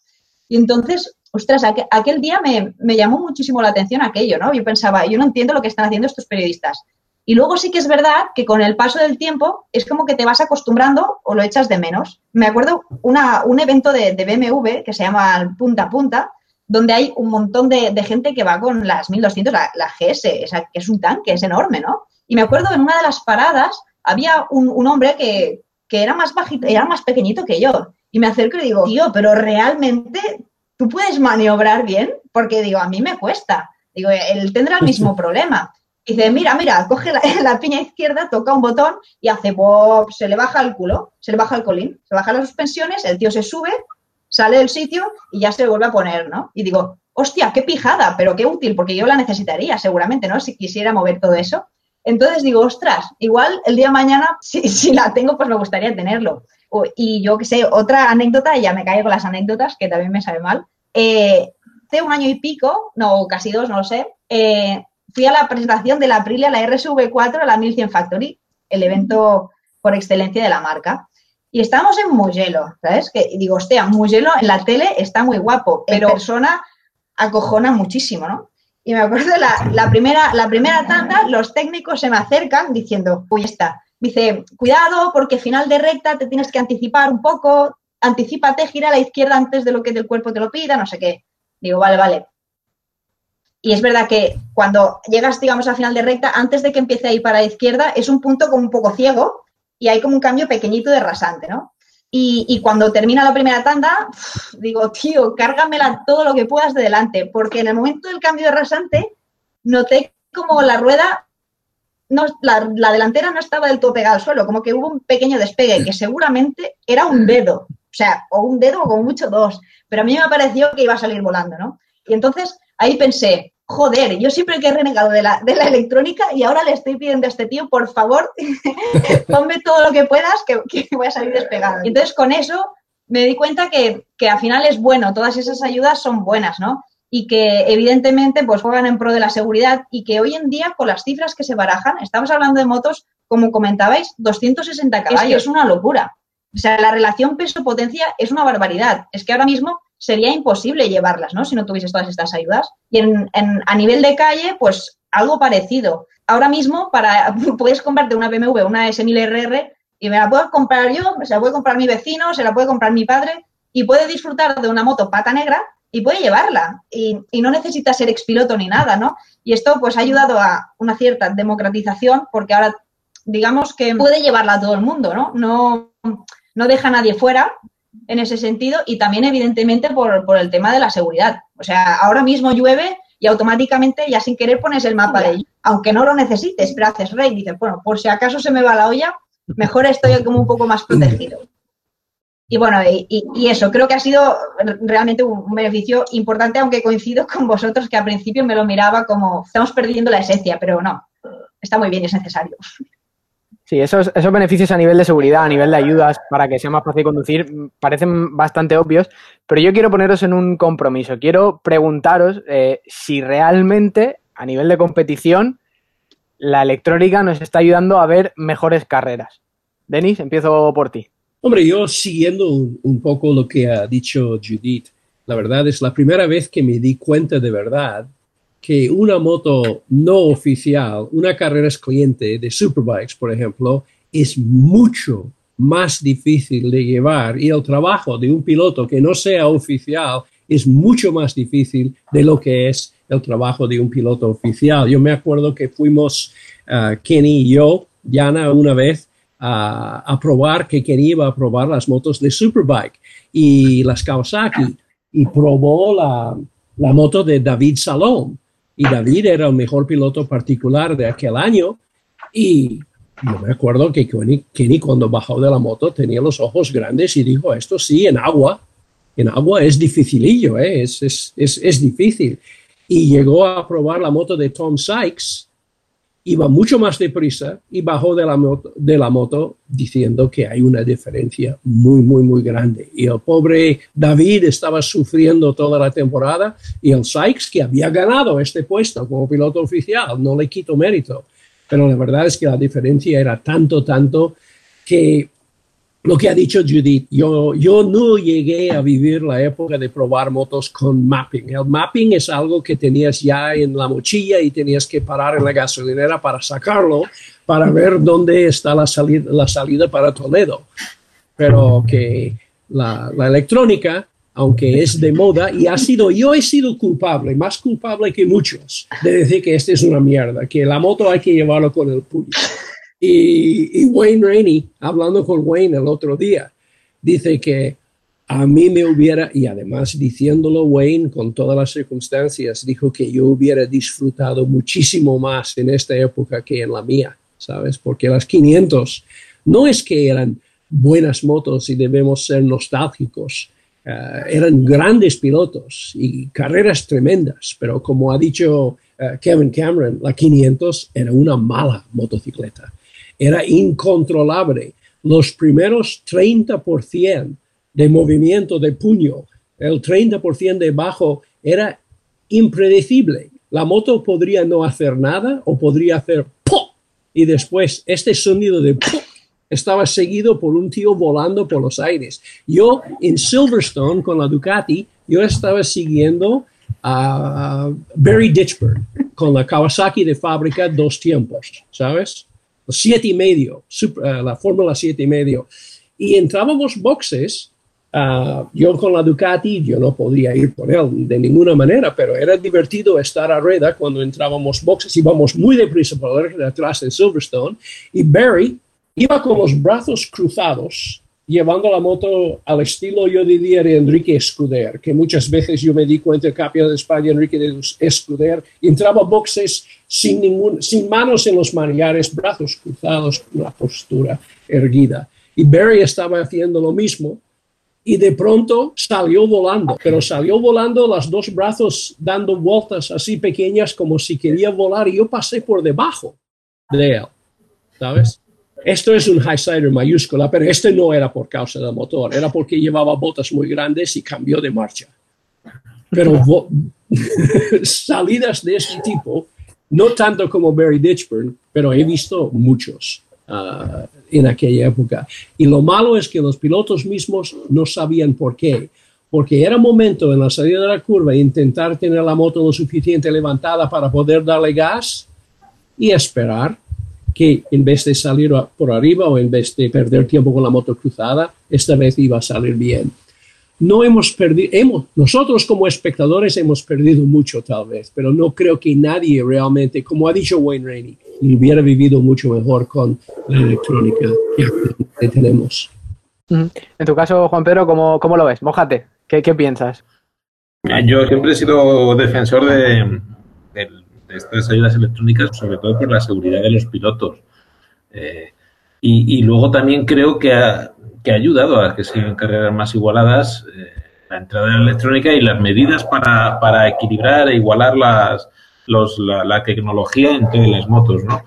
Y entonces, ostras, aquel día me, me llamó muchísimo la atención aquello, ¿no? Yo pensaba, yo no entiendo lo que están haciendo estos periodistas. Y luego sí que es verdad que con el paso del tiempo es como que te vas acostumbrando o lo echas de menos. Me acuerdo una, un evento de, de, BMW que se llama Punta Punta, donde hay un montón de, de gente que va con las 1200, la, la GS, esa, que es un tanque, es enorme, ¿no? Y me acuerdo en una de las paradas había un, un hombre que, que, era más bajito, era más pequeñito que yo. Y me acerco y digo, tío, pero realmente tú puedes maniobrar bien, porque digo, a mí me cuesta. Digo, él tendrá el mismo problema. Y dice, mira, mira, coge la, piña izquierda, toca un botón y hace pop, se le baja el culo, se le baja el colín, se baja las suspensiones, el tío se sube, sale del sitio y ya se vuelve a poner, ¿no? Y digo, hostia, qué pijada, pero qué útil, porque yo la necesitaría seguramente, ¿no? Si quisiera mover todo eso. Entonces digo, ostras, igual el día de mañana, si, si la tengo, pues me gustaría tenerlo. Y yo qué sé, otra anécdota, ya me caigo con las anécdotas, que también me sabe mal. Eh, hace un año y pico, no, casi dos, no lo sé, eh, fui a la presentación de la Aprilia, la RSV4, la 1100 Factory, el evento por excelencia de la marca. Y estábamos en Mugello, ¿sabes? Que y digo, hostia, Mugello en la tele está muy guapo, pero en persona acojona muchísimo, ¿no? Y me acuerdo la, la, primera, la primera tanda, los técnicos se me acercan diciendo, uy, está. Dice, cuidado, porque final de recta te tienes que anticipar un poco, anticipate, gira a la izquierda antes de lo que el cuerpo te lo pida, no sé qué. Digo, vale, vale. Y es verdad que cuando llegas, digamos, al final de recta, antes de que empiece a ir para la izquierda, es un punto como un poco ciego y hay como un cambio pequeñito de rasante, ¿no? Y, cuando termina la primera tanda, digo, tío, cárgamela todo lo que puedas de delante, porque en el momento del cambio de rasante noté como la rueda, no, la, la, delantera no estaba del todo pegada al suelo, como que hubo un pequeño despegue, que seguramente era un dedo, o sea, o un dedo o como mucho dos, pero a mí me pareció que iba a salir volando, ¿no? Y entonces ahí pensé, joder, yo siempre que he renegado de la, de la electrónica y ahora le estoy pidiendo a este tío, por favor, ponme todo lo que puedas que, que voy a salir despegado. Y entonces con eso me di cuenta que, que al final es bueno, todas esas ayudas son buenas, ¿no? Y que evidentemente pues juegan en pro de la seguridad y que hoy en día con las cifras que se barajan, estamos hablando de motos, como comentabais, 260 caballos, es, que es una locura. O sea, la relación peso-potencia es una barbaridad. Es que ahora mismo sería imposible llevarlas, ¿no? Si no tuvieses todas estas ayudas. Y en, a nivel de calle, pues algo parecido. Ahora mismo, para, puedes comprarte una BMW, una S1000RR, y me la puedo comprar yo, se la puede comprar mi vecino, se la puede comprar mi padre, y puede disfrutar de una moto pata negra y puede llevarla. Y, y no necesita ser expiloto ni nada, ¿no? Y esto, pues, ha ayudado a una cierta democratización, porque ahora, digamos que puede llevarla a todo el mundo, ¿no? No, no deja a nadie fuera, en ese sentido y también evidentemente por, por, el tema de la seguridad. O sea, ahora mismo llueve y automáticamente ya sin querer pones el mapa de aunque no lo necesites, pero haces rey, dices, bueno, por si acaso se me va la olla, mejor estoy como un poco más protegido. Y bueno, y, y eso, creo que ha sido realmente un, un, beneficio importante, aunque coincido con vosotros que al principio me lo miraba como estamos perdiendo la esencia, pero no, está muy bien y es necesario. Sí, esos, esos beneficios a nivel de seguridad, a nivel de ayudas para que sea más fácil conducir, parecen bastante obvios, pero yo quiero poneros en un compromiso. Quiero preguntaros eh, si realmente, a nivel de competición, la electrónica nos está ayudando a ver mejores carreras. Denis, empiezo por ti. Hombre, yo siguiendo un, un poco lo que ha dicho Judith, la verdad es la primera vez que me di cuenta de verdad que una moto no oficial, una carrera excluyente de superbikes, por ejemplo, es mucho más difícil de llevar y el trabajo de un piloto que no sea oficial es mucho más difícil de lo que es el trabajo de un piloto oficial. Yo me acuerdo que fuimos uh, Kenny y yo, Diana, una vez uh, a probar que Kenny iba a probar las motos de Superbike y las Kawasaki y probó la, la moto de David Salom y David era el mejor piloto particular de aquel año y yo me acuerdo que Kenny, Kenny, cuando bajó de la moto tenía los ojos grandes y dijo, esto sí, en agua, en agua es dificilillo, ¿eh? es, es, es, es difícil. Y llegó a probar la moto de Tom Sykes iba mucho más deprisa y bajó de la, moto, diciendo que hay una diferencia muy, muy, muy grande. Y el pobre David estaba sufriendo toda la temporada y el Sykes, que había ganado este puesto como piloto oficial, no le quito mérito, Pero la verdad es que la diferencia era tanto, tanto que lo que ha dicho Judith, yo, yo no llegué a vivir la época de probar motos con mapping. El mapping es algo que tenías ya en la mochila y tenías que parar en la gasolinera para sacarlo, para ver dónde está la salida, la salida para Toledo. Pero que la, electrónica, aunque es de moda, y ha sido, yo he sido culpable, más culpable que muchos, de decir que este es una mierda, que la moto hay que llevarlo con el puño. Y, Wayne Rainey, hablando con Wayne el otro día, dice que a mí me hubiera, y además diciéndolo Wayne con todas las circunstancias, dijo que yo hubiera disfrutado muchísimo más en esta época que en la mía, ¿sabes? Porque las 500 no es que eran buenas motos y debemos ser nostálgicos, eh, eran grandes pilotos y carreras tremendas, pero como ha dicho eh, Kevin Cameron, la 500 era una mala motocicleta era incontrolable. Los primeros 30% de movimiento de puño, el 30% de bajo era impredecible. La moto podría no hacer nada o podría hacer ¡pum! y después este sonido de estaba seguido por un tío volando por los aires. Yo en Silverstone con la Ducati, yo estaba siguiendo a Barry Ditchburn con la Kawasaki de fábrica dos tiempos, ¿sabes? Siete y medio, eh, la Fórmula siete y medio. Y entrábamos boxes, ah, yo con la Ducati, yo no podría ir por él de ninguna manera, pero era divertido estar a rueda cuando entrábamos boxes, íbamos muy deprisa por detrás en Silverstone, y Barry iba con los brazos cruzados, llevando la moto al estilo, yo diría, de Enrique Escuder, que muchas veces yo me di cuenta, el campeón de España, Enrique de Escuder, entraba boxes sin, sin manos en los manillares, brazos cruzados, la postura erguida. Y Barry estaba haciendo lo mismo y de pronto salió volando, pero salió volando los dos brazos dando vueltas así pequeñas como si quería volar y yo pasé por debajo de él, ¿sabes? Esto es un high sider mayúscula, pero este no era por causa del motor, era porque llevaba botas muy grandes y cambió de marcha. Pero salidas de este tipo, no tanto como Barry Ditchburn, pero he visto muchos uh, en aquella época. Y lo malo es que los pilotos mismos no sabían por qué. Porque era momento en la salida de la curva intentar tener la moto lo suficiente levantada para poder darle gas y esperar que en vez de salir por arriba o en vez de perder tiempo con la moto cruzada, esta vez iba a salir bien. No hemos perdido, hemos, nosotros como espectadores hemos perdido mucho tal vez, pero no creo que nadie realmente, como ha dicho Wayne Rainey, hubiera vivido mucho mejor con la electrónica que tenemos. En tu caso, Juan Pedro, ¿cómo, cómo lo ves? Mójate, ¿qué, qué piensas? Yo siempre he sido defensor de, del estas ayudas electrónicas, sobre todo por la seguridad de los pilotos. Eh, y, luego también creo que ha, que ha ayudado a que sigan carreras más igualadas eh, la entrada de la electrónica y las medidas para, para equilibrar e igualar las, los, la, tecnología entre las motos, ¿no?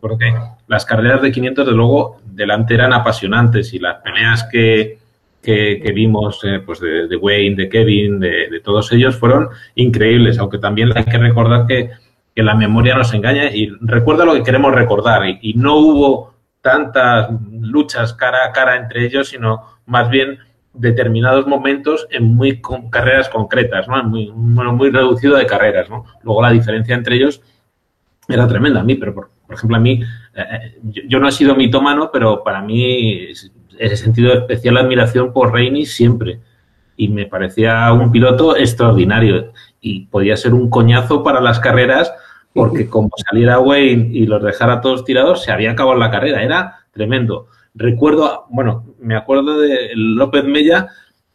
Porque las carreras de 500, de luego, delante eran apasionantes y las peleas que, que, vimos eh, pues de, Wayne, de Kevin, de, todos ellos fueron increíbles, aunque también hay que recordar que que la memoria nos engaña y recuerda lo que queremos recordar y, no hubo tantas luchas cara a cara entre ellos, sino más bien determinados momentos en muy carreras concretas, ¿no? Muy, muy reducido de carreras, ¿no? Luego la diferencia entre ellos era tremenda a mí, pero por, ejemplo a mí, eh, eh, yo, no he sido mitómano, pero para mí he sentido especial admiración por Reini siempre y me parecía un piloto extraordinario y podía ser un coñazo para las carreras porque como saliera Wayne y los dejara todos tirados, se había acabado la carrera, era tremendo. Recuerdo, bueno, me acuerdo de López Mella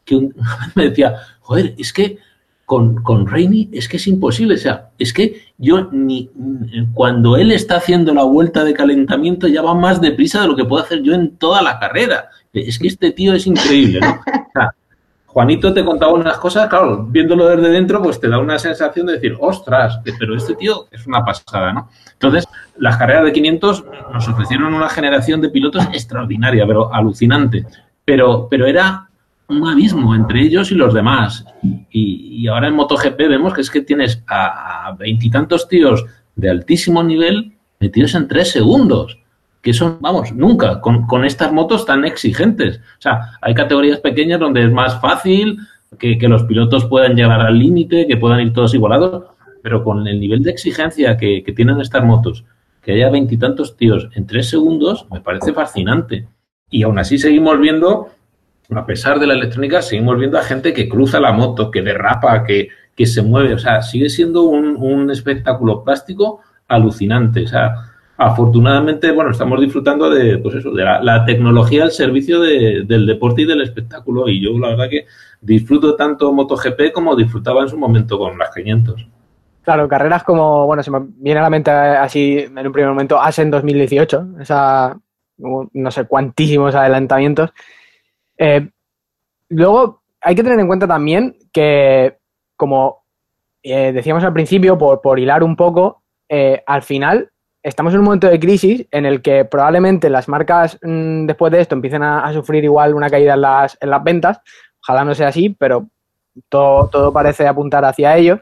que un, me decía, joder, es que con, con Reini es que es imposible, o sea, es que yo ni cuando él está haciendo la vuelta de calentamiento ya va más deprisa de lo que puedo hacer yo en toda la carrera. Es que este tío es increíble, ¿no? O sea, Juanito te contaba unas cosas, claro, viéndolo desde dentro, pues te da una sensación de decir, ostras, pero este tío es una pasada, ¿no? Entonces, las carreras de 500 nos ofrecieron una generación de pilotos extraordinaria, pero alucinante. Pero, pero era un abismo entre ellos y los demás. Y, ahora en MotoGP vemos que es que tienes a veintitantos tíos de altísimo nivel metidos en tres segundos. Que son, vamos, nunca, con, con estas motos tan exigentes. O sea, hay categorías pequeñas donde es más fácil que, que los pilotos puedan llegar al límite, que puedan ir todos igualados, pero con el nivel de exigencia que, que tienen estas motos, que haya veintitantos tíos en tres segundos, me parece fascinante. Y aún así seguimos viendo, a pesar de la electrónica, seguimos viendo a gente que cruza la moto, que derrapa, que, que se mueve. O sea, sigue siendo un, un espectáculo plástico alucinante. O sea, afortunadamente, bueno, estamos disfrutando de, pues eso, de la, tecnología al servicio de, del deporte y del espectáculo. Y yo, la verdad, que disfruto tanto MotoGP como disfrutaba en su momento con las 500. Claro, carreras como, bueno, se me viene a la mente así en un primer momento, Asen 2018, esa, no sé cuantísimos adelantamientos. Eh, luego, hay que tener en cuenta también que, como eh, decíamos al principio, por, por hilar un poco, eh, al final estamos en un momento de crisis en el que probablemente las marcas mmm, después de esto empiecen a, sufrir igual una caída en las, en las ventas. Ojalá no sea así, pero todo, todo parece apuntar hacia ello.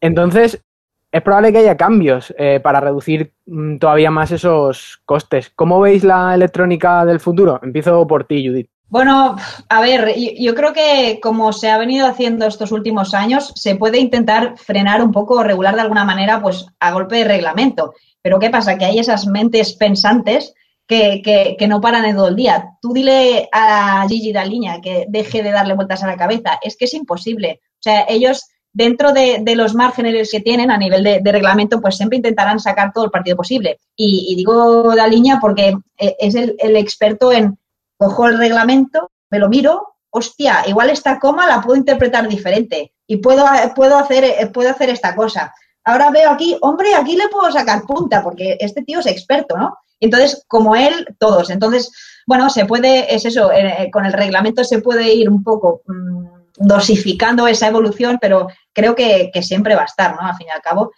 Entonces, es probable que haya cambios eh, para reducir mm, todavía más esos costes. ¿Cómo veis la electrónica del futuro? Empiezo por ti, Judith. Bueno, a ver, yo creo que como se ha venido haciendo estos últimos años, se puede intentar frenar un poco o regular de alguna manera, pues a golpe de reglamento. Pero ¿qué pasa? Que hay esas mentes pensantes que, que, que no paran en todo el día. Tú dile a Gigi Daliña que deje de darle vueltas a la cabeza. Es que es imposible. O sea, ellos dentro de, los márgenes que tienen a nivel de, reglamento, pues siempre intentarán sacar todo el partido posible. Y, digo la línea porque eh, es el, experto en cojo el reglamento, me lo miro, hostia, igual esta coma la puedo interpretar diferente y puedo, puedo, hacer, eh, puedo hacer esta cosa. Ahora veo aquí, hombre, aquí le puedo sacar punta porque este tío es experto, ¿no? Entonces, como él, todos. Entonces, bueno, se puede, es eso, eh, con el reglamento se puede ir un poco mmm, dosificando esa evolución, pero creo que, que, siempre va a estar, ¿no? Al fin y al cabo.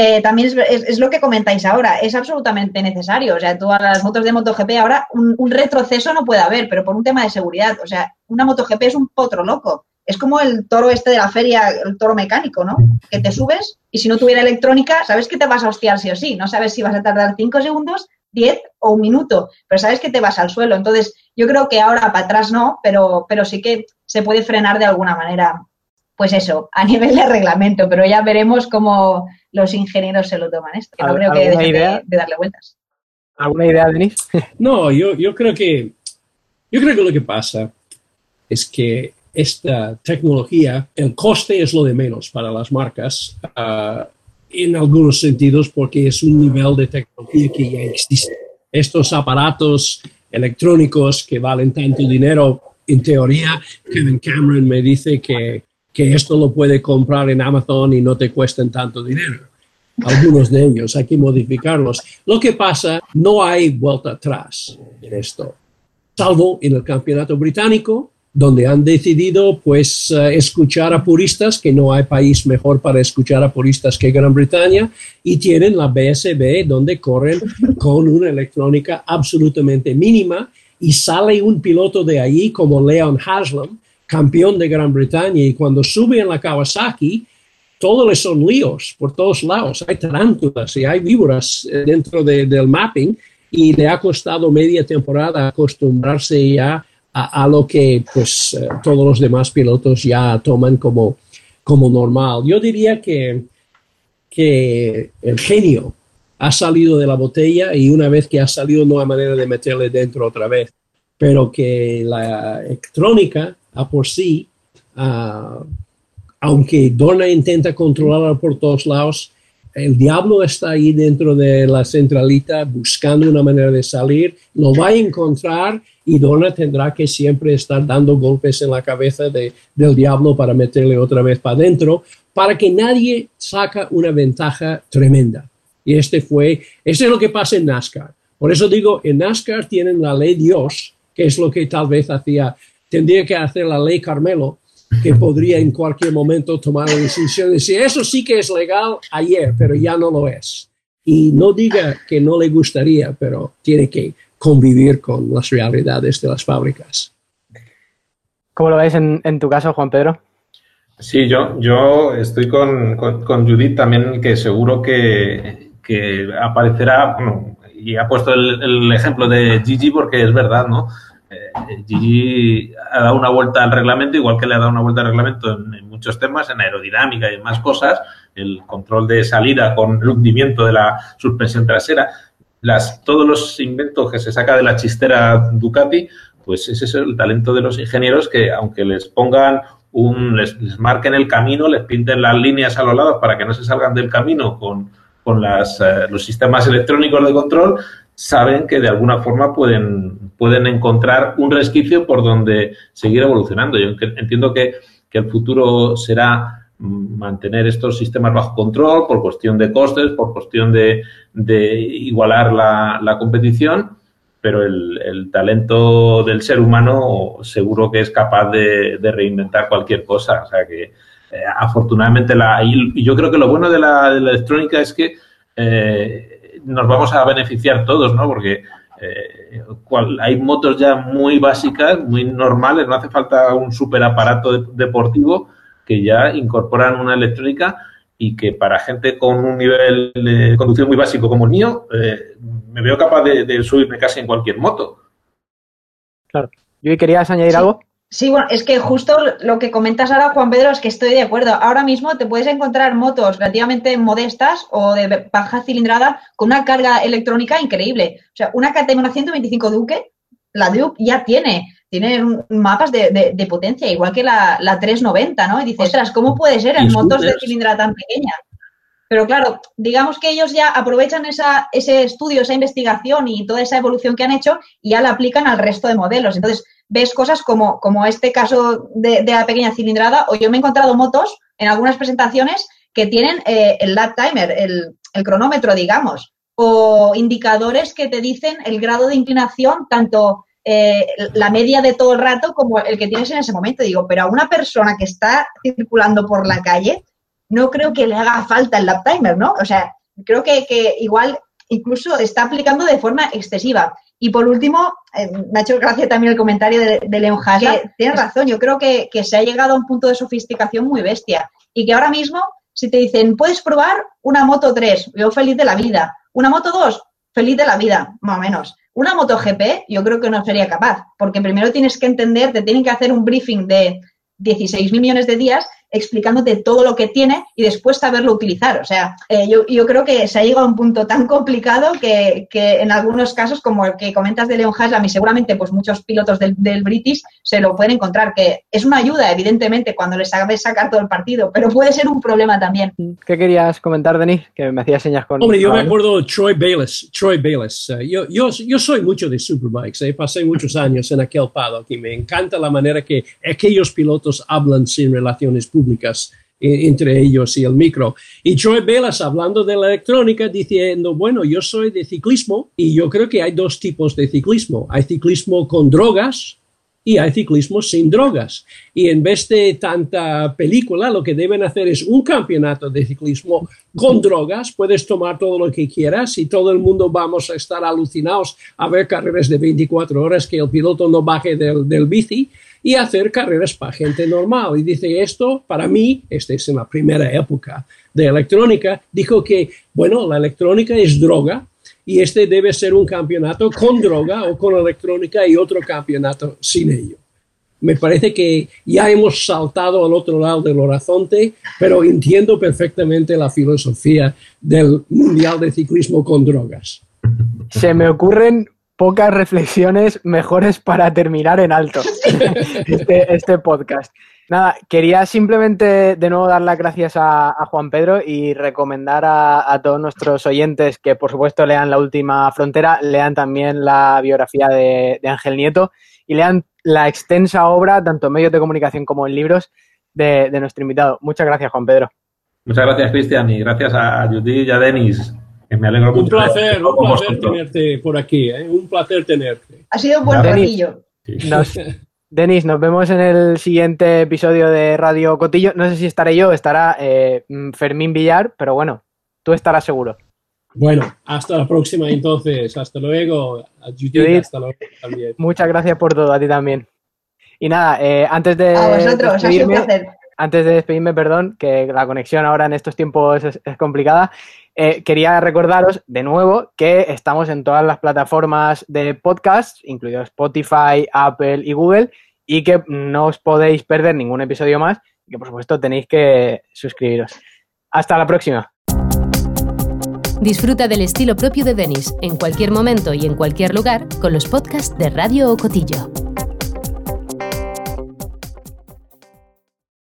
Eh, también es, es, lo que comentáis ahora, es absolutamente necesario. O sea, todas las motos de MotoGP ahora un, retroceso no puede haber, pero por un tema de seguridad. O sea, una MotoGP es un potro loco. Es como el toro este de la feria, el toro mecánico, ¿no? Que te subes y si no tuviera electrónica, sabes que te vas a hostiar sí o sí. No sabes si vas a tardar cinco segundos, diez o un minuto, pero sabes que te vas al suelo. Entonces, yo creo que ahora para atrás no, pero, pero sí que se puede frenar de alguna manera pues eso, a nivel de reglamento, pero ya veremos cómo los ingenieros se lo toman esto, que no creo que dejen de, de, darle vueltas. ¿Alguna idea, Denis? No, yo, yo creo que yo creo que lo que pasa es que esta tecnología, el coste es lo de menos para las marcas, uh, en algunos sentidos, porque es un nivel de tecnología que ya existe. Estos aparatos electrónicos que valen tanto dinero, en teoría, Kevin Cameron me dice que que esto lo puede comprar en Amazon y no te cuesten tanto dinero. Algunos de ellos hay que modificarlos. Lo que pasa, no hay vuelta atrás en esto, salvo en el campeonato británico, donde han decidido pues uh, escuchar a puristas, que no hay país mejor para escuchar a puristas que Gran Bretaña, y tienen la BSB donde corren con una electrónica absolutamente mínima y sale un piloto de ahí como Leon Haslam, campeón de Gran Bretaña y cuando sube en la Kawasaki, todos les son líos por todos lados. Hay tarántulas y hay víboras eh, dentro de, del mapping y le ha costado media temporada acostumbrarse ya a, a lo que pues eh, todos los demás pilotos ya toman como, como normal. Yo diría que, que el genio ha salido de la botella y una vez que ha salido no hay manera de meterle dentro otra vez, pero que la electrónica a por sí, uh, aunque Donna intenta controlarla por todos lados, el diablo está ahí dentro de la centralita buscando una manera de salir, lo va a encontrar y Donna tendrá que siempre estar dando golpes en la cabeza de, del diablo para meterle otra vez para adentro, para que nadie saca una ventaja tremenda. Y este fue, este es lo que pasa en NASCAR. Por eso digo, en NASCAR tienen la ley Dios, que es lo que tal vez hacía tendría que hacer la ley Carmelo, que podría en cualquier momento tomar la decisión de decir, eso sí que es legal ayer, pero ya no lo es. Y no diga que no le gustaría, pero tiene que convivir con las realidades de las fábricas. ¿Cómo lo ves en, en tu caso, Juan Pedro? Sí, yo, yo estoy con, con, con, Judith también, que seguro que, que aparecerá, y ha puesto el, ejemplo de Gigi porque es verdad, ¿no? Eh, Gigi ha dado una vuelta al reglamento, igual que le ha dado una vuelta al reglamento en, muchos temas, en aerodinámica y en más cosas, el control de salida con el hundimiento de la suspensión trasera, las, todos los inventos que se saca de la chistera Ducati, pues ese es el talento de los ingenieros que aunque les pongan un, les, les marquen el camino, les pinten las líneas a los lados para que no se salgan del camino con, con las, eh, los sistemas electrónicos de control, saben que de alguna forma pueden, pueden encontrar un resquicio por donde seguir evolucionando. Yo entiendo que, que el futuro será mantener estos sistemas bajo control por cuestión de costes, por cuestión de, de igualar la, la, competición, pero el, el, talento del ser humano seguro que es capaz de, de reinventar cualquier cosa. O sea que eh, afortunadamente la, y, yo creo que lo bueno de la, electrónica es que eh, nos vamos a beneficiar todos, ¿no? Porque eh, cual, hay motos ya muy básicas, muy normales, no hace falta un super aparato deportivo que ya incorporan una electrónica y que para gente con un nivel de conducción muy básico como el mío, eh, me veo capaz de, de, subirme casi en cualquier moto. Claro. ¿Y querías añadir sí. algo? Sí, bueno, es que justo lo que comentas ahora, Juan Pedro, es que estoy de acuerdo. Ahora mismo te puedes encontrar motos relativamente modestas o de baja cilindrada con una carga electrónica increíble. O sea, una KTM 125 Duke, la Duke ya tiene tienen mapas de, de, de, potencia, igual que la, la 390, ¿no? Y dices, ostras, ¿cómo puede ser en motos de cilindrada tan pequeña? Pero claro, digamos que ellos ya aprovechan esa, ese estudio, esa investigación y toda esa evolución que han hecho y ya la aplican al resto de modelos. Entonces, ves cosas como, como este caso de, la pequeña cilindrada, o yo me he encontrado motos en algunas presentaciones que tienen eh, el lap timer, el, el cronómetro, digamos, o indicadores que te dicen el grado de inclinación, tanto eh, la media de todo el rato como el que tienes en ese momento. Digo, pero a una persona que está circulando por la calle, no creo que le haga falta el lap timer, ¿no? O sea, creo que, que igual incluso está aplicando de forma excesiva. Y por último, eh, me ha hecho gracia también el comentario de, de Leon. Tienes razón, yo creo que, que, se ha llegado a un punto de sofisticación muy bestia. Y que ahora mismo, si te dicen, puedes probar una moto 3, yo feliz de la vida. Una moto 2, feliz de la vida, más o menos. Una MotoGP yo creo que no sería capaz, porque primero tienes que entender, te tienen que hacer un briefing de 16 mil millones de días explicándote todo lo que tiene y después saberlo utilizar. O sea, eh, yo, yo, creo que se ha llegado a un punto tan complicado que, que, en algunos casos, como el que comentas de Leon Haslam y seguramente pues muchos pilotos del, del, British se lo pueden encontrar, que es una ayuda, evidentemente, cuando les sabes sacar todo el partido, pero puede ser un problema también. ¿Qué querías comentar, Denis? Que me hacías señas con... Hombre, yo me acuerdo Troy Bayliss. Troy Bayliss. Uh, yo, yo, yo soy mucho de Superbikes. Eh, pasé muchos años en aquel paddock y me encanta la manera que aquellos pilotos hablan sin relaciones públicas entre ellos y el micro. Y Troy Velas hablando de la electrónica diciendo, bueno, yo soy de ciclismo y yo creo que hay dos tipos de ciclismo. Hay ciclismo con drogas y hay ciclismo sin drogas. Y en vez de tanta película, lo que deben hacer es un campeonato de ciclismo con drogas. Puedes tomar todo lo que quieras y todo el mundo vamos a estar alucinados a ver carreras de 24 horas que el piloto no baje del, del bici y hacer carreras para gente normal. Y dice esto, para mí, esta es en la primera época de electrónica, dijo que, bueno, la electrónica es droga y este debe ser un campeonato con droga o con electrónica y otro campeonato sin ello. Me parece que ya hemos saltado al otro lado del horizonte, pero entiendo perfectamente la filosofía del Mundial de Ciclismo con drogas. Se me ocurren pocas reflexiones mejores para terminar en alto este, este, podcast. Nada, quería simplemente de nuevo dar las gracias a, a Juan Pedro y recomendar a, a, todos nuestros oyentes que por supuesto lean La Última Frontera, lean también la biografía de, de Ángel Nieto y lean la extensa obra, tanto en medios de comunicación como en libros, de, de nuestro invitado. Muchas gracias, Juan Pedro. Muchas gracias, Cristian, y gracias a Judith y a Denis me alegro un mucho. Placer, un placer tenerte por aquí, ¿eh? un placer tenerte. Ha sido un buen ratillo. Nos, Denis, nos vemos en el siguiente episodio de Radio Cotillo. No sé si estaré yo, estará eh, Fermín Villar, pero bueno, tú estarás seguro. Bueno, hasta la próxima entonces. Hasta luego. A Judith, Judith, hasta luego también. Muchas gracias por todo, a ti también. Y nada, eh, antes de. A vosotros, ha sido un placer. antes de despedirme, perdón, que la conexión ahora en estos tiempos es, complicada, eh, quería recordaros de nuevo que estamos en todas las plataformas de podcast, incluido Spotify, Apple y Google, y que no os podéis perder ningún episodio más y que por supuesto tenéis que suscribiros. Hasta la próxima. Disfruta del estilo propio de Denis en cualquier momento y en cualquier lugar con los podcasts de Radio Ocotillo.